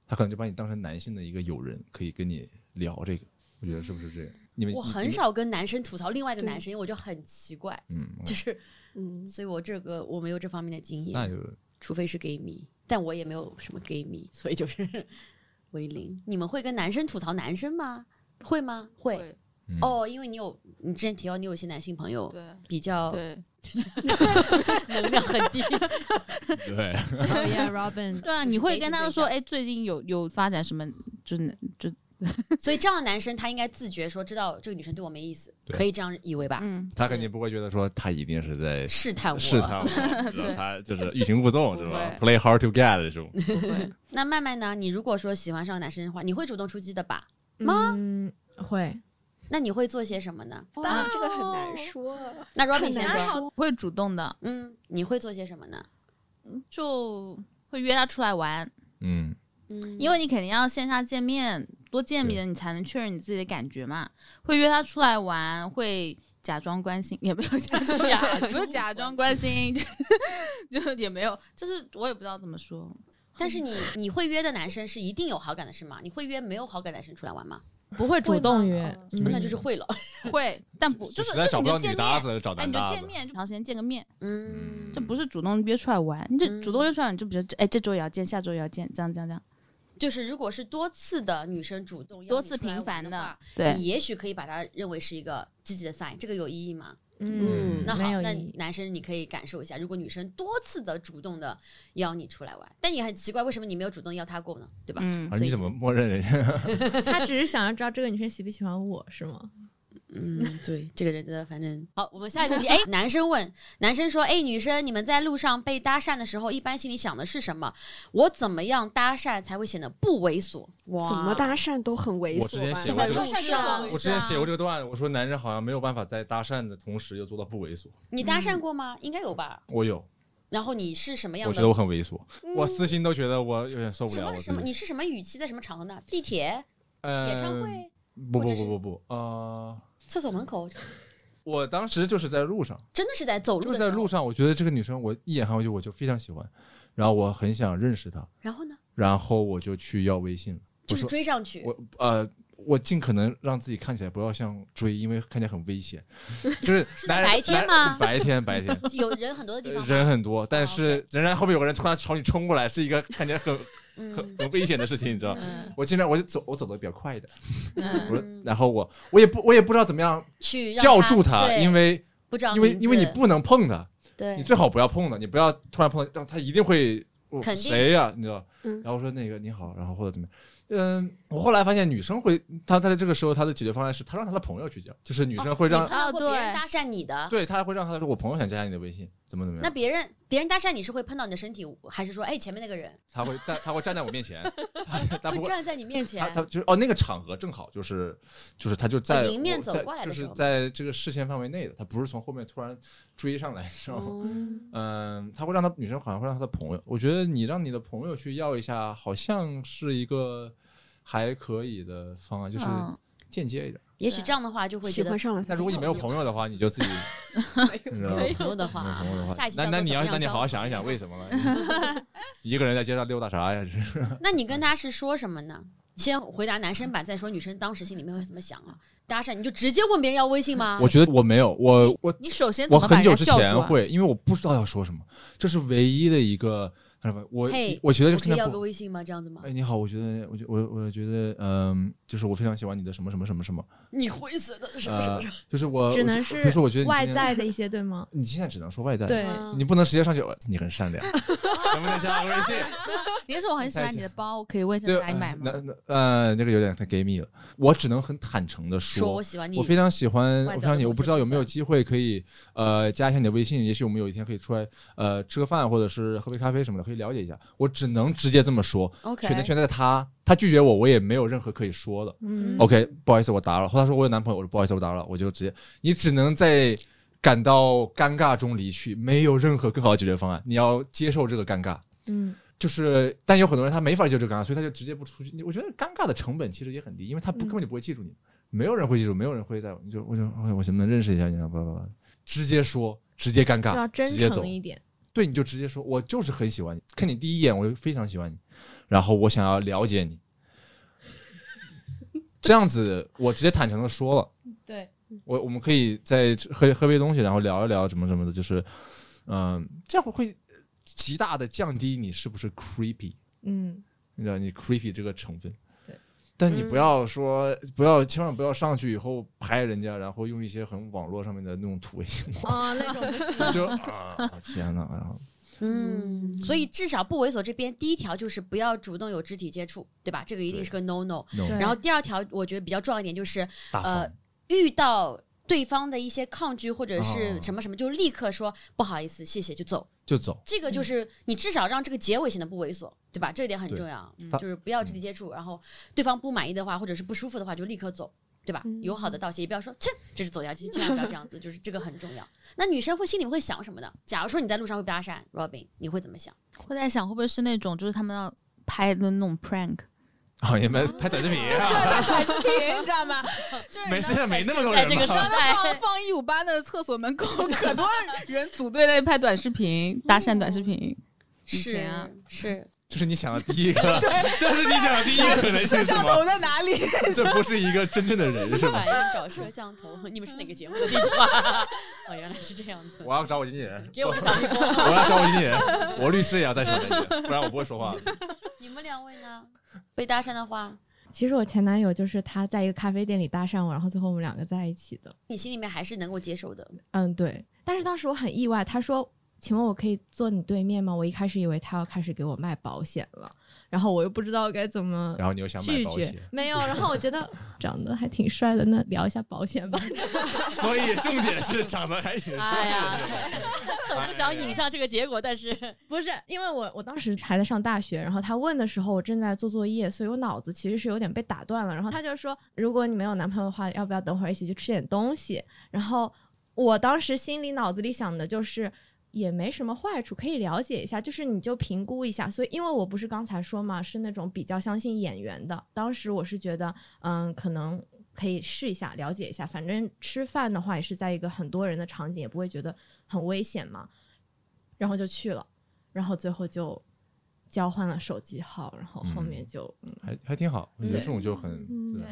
她可能就把你当成男性的一个友人，可以跟你聊这个。我觉得是不是这样？你们
我很少跟男生吐槽另外一个男生，因为我就很奇怪，
嗯，
就是，
嗯，
所以我这个我没有这方面的经验，
那就
除非是 gay 蜜，但我也没有什么 gay 蜜，所以就是为零。你们会跟男生吐槽男生吗？会吗？会。
会
嗯
哦，因为你有你之前提到你有一些男性朋友
对
比较
对
能量很低，
对
，Oh yeah, Robin，
对啊，你会跟他说，哎，最近有有发展什么，就是就
所以这样的男生他应该自觉说知道这个女生对我没意思，可以这样以为吧？
嗯，
他肯定不会觉得说他一定是在
试探我，
试探我，知道他就是欲擒故纵，是吧？Play hard to get 这种。
不会，
那麦麦呢？你如果说喜欢上男生的话，你会主动出击的吧？
吗？嗯，会。
那你会做些什么呢？
啊，这个很难说。
那 Robin 先说，
说。
会主动的，
嗯，你会做些什么呢？
就会约他出来玩，
嗯，
嗯，
因为你肯定要线下见面，多见面你才能确认你自己的感觉嘛。会约他出来玩，会假装关心，也没有假装 是假装关心，就 就也没有，就是我也不知道怎么说。
但是你你会约的男生是一定有好感的是吗？你会约没有好感的男生出来玩吗？
不会主动约，嗯
那就是会了。
会，但不就是就是你就见面，哎，你就。见面，就长时间见个面，
嗯，
这不是主动约出来玩，你这
嗯
主动约出来，你就比如哎，这周也要见，下周也要见，这样这样这样，
就是如果是多次的女生主动邀
多次频繁的对
你也许可以把它认为是一个积极的 sign，这个有意义吗？
嗯
那好，那男生你可以感受一下，如果女生多次的主动的邀你出来玩，但你很奇怪，为什么你没有主动邀她过呢？对吧？
嗯
而
所以
你怎么默认人家？
他只是想要知道这个女生喜不喜欢我，是吗？
嗯，对，这个人真的反正好。我们下一个问题，哎，男生问，男生说，哎，女生，你们在路上被搭讪的时候，一般心里想的是什么？我怎么样搭讪才会显得不猥琐？哇，
怎么搭讪都很猥
我之前
琐吧？
写过这个我之前写过这个段子，我说男人好像没有办法在搭讪的同时又做到不猥琐。
你搭讪过吗？应该有吧。
我有，
然后你是什么样的？
我觉得我很猥琐，
嗯
我私心都觉得我有点受不了。
什么什么？你是什么语气？在什么场合呢？地铁、
呃
演唱会、
不不不不不，呃，
厕所门口，
我当时就是在路上，
真的是在走路。
就是在路上，我觉得这个女生我一眼看过去我就非常喜欢，然后我很想认识她，
然后呢，
然后我就去要微信了。
就是追上去。
我呃我尽可能让自己看起来不要像追，因为看起来很危险。就是
是在白天
男
吗
白天白天。
有人很多的地方，
人很多，但
哦
是仍然后面有个人突然朝你冲过来，是一个看起来很很
嗯
很危险的事情，你知道？
嗯
我经常我就走，我走的比较快一点，
嗯
我说，然后我我也不我也不知道怎么样
去
叫住他，
对
因为
不知道
因为因为你不能碰他，
对
你最好不要碰他，你不要突然碰他，他一定会谁呀、你知道？
嗯
然后说那个你好，然后或者怎么样。嗯，我后来发现女生会，她她在这个时候她的解决方案是她让她的朋友去讲，就是女生会让，
你碰到过别人
哦对
搭讪你的，
对她会让她说我朋友想加你的微信，怎么怎么样，
那别人别人搭讪你是会碰到你的身体，还是说哎前面那个人
他会在他会站在我面前，他不会。
站在你面前
他？他就是哦，那个场合正好就是就是他就在
哦迎面走过来的时候
在这个视线范围内的，他不是从后面突然追上来，你知道吗？
哦
嗯，他会让他女生好像会让他的朋友，我觉得你让你的朋友去要一下，好像是一个还可以的方案，就是
嗯
间接一点。
也许这样的话就会
喜欢上了他。
那如果你没有朋友的话，你就自己？
没有朋友的
没有
话，
朋友的话
下一，期
那那你要那你好好想一想为什么了？一个人在街上溜达啥呀？这 是
那你跟他是说什么呢？先回答男生版，再说女生当时心里面会怎么想啊？搭讪你就直接问别人要微信吗？
我觉得我没有，我我
你首先
我很久之？前会，因为我不知道要说什么，这是唯一的一个？我
嘿
我觉得
我可以要
现在不
个微信吗？这样子吗？
哎，你好，我觉得，我觉我我觉得，嗯、就是我非常喜欢你的什么什么什么什么，
你灰色的什么什么
呃
什么？，
就是我，
只能
是就是比如说，我觉得你
外，在的一 些，对吗？
你现在只能说外在，
对
嗯
你不能直接上去，呃你很善良，能不能加个微信？
你是说我很喜欢你的包，可以问一下
对，
哪里买吗？
那那呃，那个有点太 gay 蜜了，我只能很坦诚的
说我喜欢你
我，非常喜欢，我非常
你，
我不知道有没有机会可以呃加一下你的微信，也许我们有一天可以出来呃吃个饭，或者是喝杯咖啡什么的，可以了解一下。我只能直接这么说
，OK，
选择权在他，他拒绝我，我也没有任何可以说的。
嗯
OK，不好意思，我打扰了。后来他说我有男朋友，我说不好意思，我打扰了，我就直接，你只能在感到尴尬中离去，没有任何更好的解决方案，你要接受这个尴尬。
嗯，
就是，但有很多人他没法接受这个尴尬，所以他就直接不出去。我觉得尴尬的成本其实也很低，因为他不
嗯
根本就不会记住你，没有人会记住，没有人会在乎。你就我就我我能不能认识一下你啊？不不不，直接说，直接尴尬，
要真
直接走
诚。一点。
对，你就直接说，我就是很喜欢你，看你第一眼我就非常喜欢你，然后我想要了解你。这样子，我直接坦诚的说了，
对，
我我们可以再喝喝杯东西，然后聊一聊什么什么的，就是，嗯、这样会会极大的降低你是不是 creepy，
嗯，
你知道你 creepy 这个成分。
对，
但你不
嗯
要说，不要千万不要上去以后拍人家，然后用一些很网络上面的那种土味情话，
啊，那种
就啊天哪，然后
嗯，所以至少不猥琐这边第一条就是不要主动有肢体接触，对吧？这个一定是个 no no。然后第二条我觉得比较重要一点就是，呃，遇到对方的一些抗拒或者
哦
是什么什么，就立刻说不好意思，谢谢就走。
就走。
这个就是你至少让这个结尾显得不猥琐，对吧？这一点很重要，嗯就是不要肢体接触，然后对方不满意的话或者是不舒服的话就立刻走。对吧？
嗯
友好的道谢，也不要说切，这是走下去，千万不要这样子，就是这个很重要。那女生会心里会想什么呢？假如说你在路上会被搭讪，Robin，你会怎么想？
会在想会不会是那种就是他们要拍的那种 prank，
啊，你们拍短视频啊？
短视频你知道吗？就是
没事，没那么多
在这个时代，
放放一五八的厕所门口，可多人组队在拍短视频，搭讪短视频。
是
啊
是，
这是你想的第一个，这是你想的第一个可能性是吗？
在哪里？
这不是一个真正的人是吧？
反应找摄像头，你们是哪个节目的地址吗？哦，原来是这样子。
我要找我经纪人，
给我个小蜜蜂。
我要找我经纪人，我律师也要在场的，不然我不会说话的。
你们两位呢？被搭讪的话，
其实我前男友就是他在一个咖啡店里搭讪我，然后最后我们两个在一起的。
你心里面还是能够接受的。
嗯，对。但是当时我很意外，他说：“请问我可以坐你对面吗？”我一开始以为他要开始给我卖保险了，然后我又不知道该怎么
然后你又想买
拒绝
保险，。
没有。然后我觉得长得还挺帅的，那聊一下保险吧。
所以重点是长得还挺帅
哎呀？很不想引向这个结果，但是
不是，因为我我当时还在上大学，然后他问的时候，我正在做作业，所以我脑子其实是有点被打断了。然后他就说，如果你没有男朋友的话，要不要等会儿一起去吃点东西？然后我当时心里脑子里想的就是。也没什么坏处，可以了解一下，就是你就评估一下。所以，因为我不是刚才说嘛，是那种比较相信演员的。当时我是觉得，嗯，可能可以试一下，了解一下。反正吃饭的话也是在一个很多人的场景，也不会觉得很危险嘛。然后就去了，然后最后就交换了手机号，然后后面就、嗯
还还挺好。我觉得这种就很对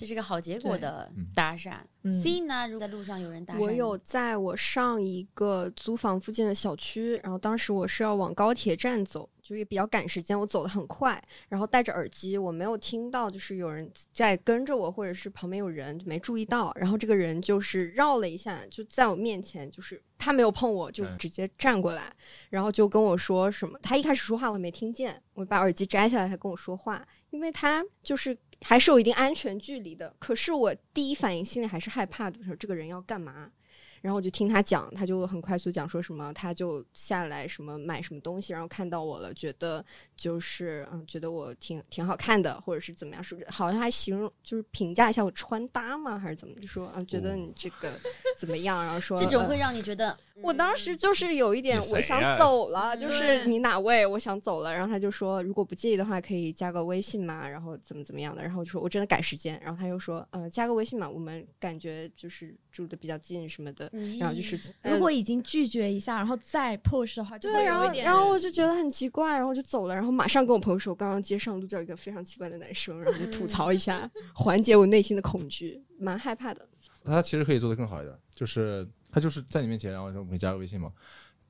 这是个好结果的
嗯
搭讪。
嗯
C 呢？如果在路上有人搭讪，
我有在我上一个租房附近的小区，然后当时我是要往高铁站走，就是也比较赶时间，我走得很快，然后戴着耳机，我没有听到就是有人在跟着我，或者是旁边有人，就没注意到。然后这个人就是绕了一下，就在我面前，就是他没有碰我，就
嗯
直接站过来，然后就跟我说什么。他一开始说话我没听见，我把耳机摘下来，他跟我说话，因为他就是还是有一定安全距离的。可是我第一反应心里还是害怕的，说这个人要干嘛？然后我就听他讲，他就很快速讲说什么，他就下来什么买什么东西，然后看到我了，觉得就是嗯，觉得我挺挺好看的，或者是怎么样，说好像还形容就是评价一下我穿搭吗，还是怎么？就说嗯，觉得你这个怎么样？然后说呃
这种会让你觉得，
我当时就是有一点我想走了，就是你哪位？我想走了。然后他就说，如果不介意的话，可以加个微信嘛，然后怎么怎么样的。然后我就说我真的赶时间。然后他又说，呃，加个微信嘛，我们感觉就是住的比较近什么的。
嗯
然后就是，
如果已经拒绝一下，然后再 push 的话，就会
对，然后
有一点
然后我就觉得很奇怪，然后我就走了，然后马上跟我朋友说，我刚刚街上路到一个非常奇怪的男生，然后就吐槽一下，缓解我内心的恐惧，蛮害怕的。
他其实可以做的更好一点，就是他就是在你面前，然后说我们可以加个微信吗？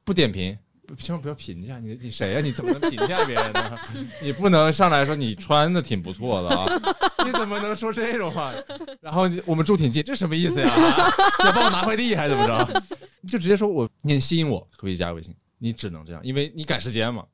不点评，不千万不要评价你，你谁呀、你怎么能评价别人呢？你不能上来说你穿的挺不错的啊，你怎么能说这种话？然后你我们住挺近，这什么意思呀？要帮我拿快递还是怎么着？你就直接说我你很吸引我，可不可以加个微信？你只能这样，因为你赶时间嘛，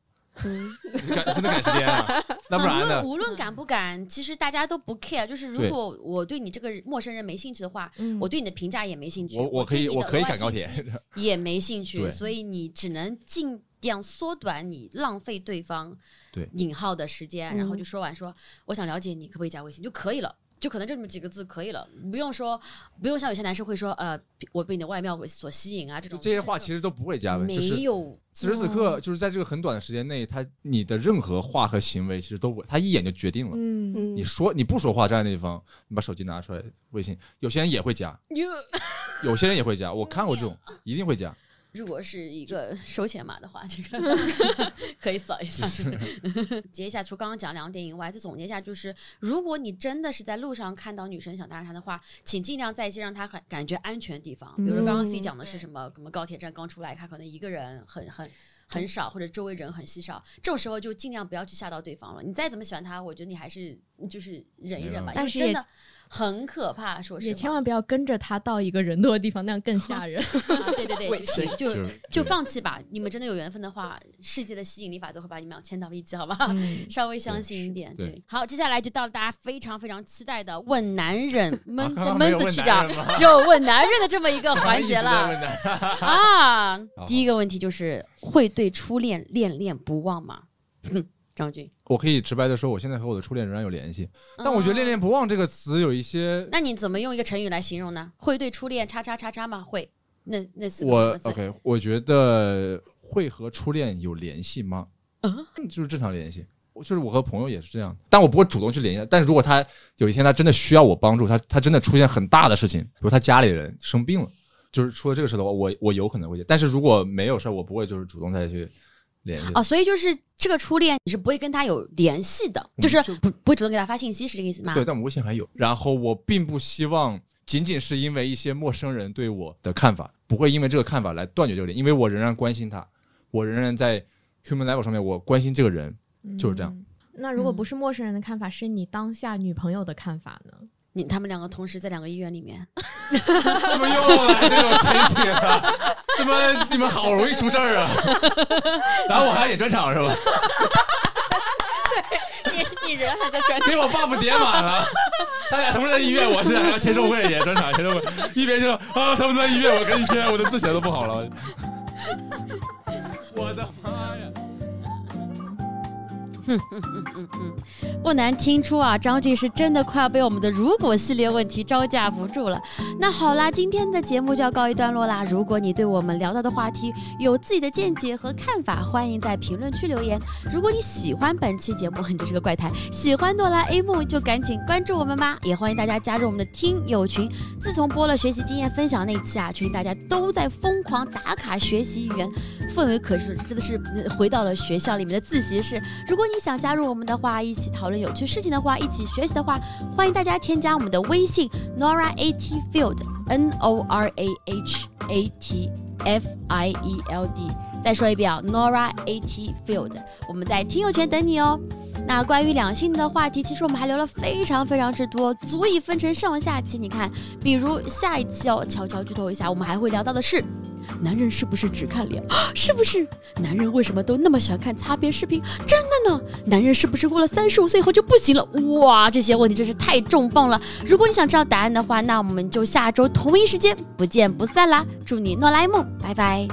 嗯，
真的赶时间啊，那不然呢？
无论赶不赶，其实大家都不 care。就是如果我对你这个陌生人没兴趣的话，
嗯。
我对你的评价也没兴趣，
我我可以
对你的
我可以赶高铁，
也没兴趣，所以你只能尽量缩短你浪费对方
对。
引号的时间，然后
嗯。
就说完说我想了解你，可不可以加微信就可以了。就可能就这么几个字可以了，不用说，不用像有些男生会说，呃，我被你的外貌所吸引啊，这种
这些话其实都不会加微，就是
没有
此时此刻，就是在这个很短的时间内，他你的任何话和行为其实都不，他一眼就决定了。
嗯，
嗯
你说你不说话站在那地方，你把手机拿出来，微信，有些人也会加，有些人也会加，我看过这种，一定会加。
如果是一个收钱码的话，这个 可以扫一下。截一下，除刚刚讲两点以外，再总结一下，就是如果你真的是在路上看到女生想搭讪她的话，请尽量在一些让她很感觉安全的地方，比如说刚刚 C
嗯
讲的是什么，什么高铁站刚出来，她可能一个人很很。很少，或者周围人很稀少，这种时候就尽量不要去吓到对方了。你再怎么喜欢他，我觉得你还是就是忍一忍吧，因
但是也
为真的很可怕。说实话，
也千万不要跟着他到一个人多的地方，那样更吓人。
啊，对对对，就就
就
放弃吧。你们真的有缘分的话，世界的吸引力法则会把你们俩牵到一起，好吧？
嗯
稍微相信一点。
对
对，好，接下来就到了大家非常非常期待的问男人 闷闷子去掉
问男人，吗
只有问男人的这么一个环节了啊。第一个问题就是会对初恋恋恋不忘吗？哼张军，
我可以直白的说，我现在和我的初恋仍然有联系，但我觉得“恋恋
嗯，
不忘”这个词有一些，
那你怎么用一个成语来形容呢？会对初恋叉叉叉叉吗？会，那那四个字
？OK，我觉得会和初恋有联系吗？
嗯
就是正常联系。就是我和朋友也是这样，但我不会主动去联系。但是如果他有一天他真的需要我帮助，他他真的出现很大的事情，比如他家里人生病了，就是出了这个事的话，我我有可能会接。但是如果没有事儿，我不会就是主动再去联系。
哦，所以就是这个初恋，你是不会跟他有联系的，
嗯
就是
就
不不会主动给他发信息，是这个意思吗？
对，但我微信还有。然后我并不希望仅仅是因为一些陌生人对我的看法，不会因为这个看法来断绝这个联，因为我仍然关心他，我仍然在 human level 上面我关心这个人。就是这样
嗯。那如果不是陌生人的看法，是你当下女朋友的看法呢？
你他们两个同时在两个医院里面，
怎么又来这种情景啊？怎么你们好容易出事儿啊？然后我还要演专场是吧？
你人还在专场
给我 buff 叠满了，他俩同时在医院，我现在还要签售会演专场，签售会一边就啊他们在医院，我赶紧签，我的字写的都不好了。我的妈哼哼哼哼哼！
不难听出啊，张俊是真的快要被我们的如果系列问题招架不住了。那好啦，今天的节目就要告一段落啦。如果你对我们聊到的话题有自己的见解和看法，欢迎在评论区留言。如果你喜欢本期节目，你就是个怪胎，喜欢哆啦 A 梦就赶紧关注我们吧。也欢迎大家加入我们的听友群。自从播了学习经验分享那期啊，群里大家都在疯狂打卡学习语言，氛围可是真的是回到了学校里面的自习室。如果你想加入我们的话，一起讨论有趣事情的话，一起学习的话，欢迎大家添加我们的微信 Nora AT Field N O R A H A T F I E L D。再说一遍啊，Nora AT Field，我们在听友圈等你哦。那关于两性的话题，其实我们还留了非常非常之多，足以分成上下期。你看，比如下一期哦，悄悄剧透一下，我们还会聊到的是。男人是不是只看脸？是不是？男人为什么都那么喜欢看擦边视频？真的呢？男人是不是过了三十五岁以后就不行了？哇，这些问题真是太重磅了！如果你想知道答案的话，那我们就下周同一时间不见不散啦！祝你诺来梦，拜拜。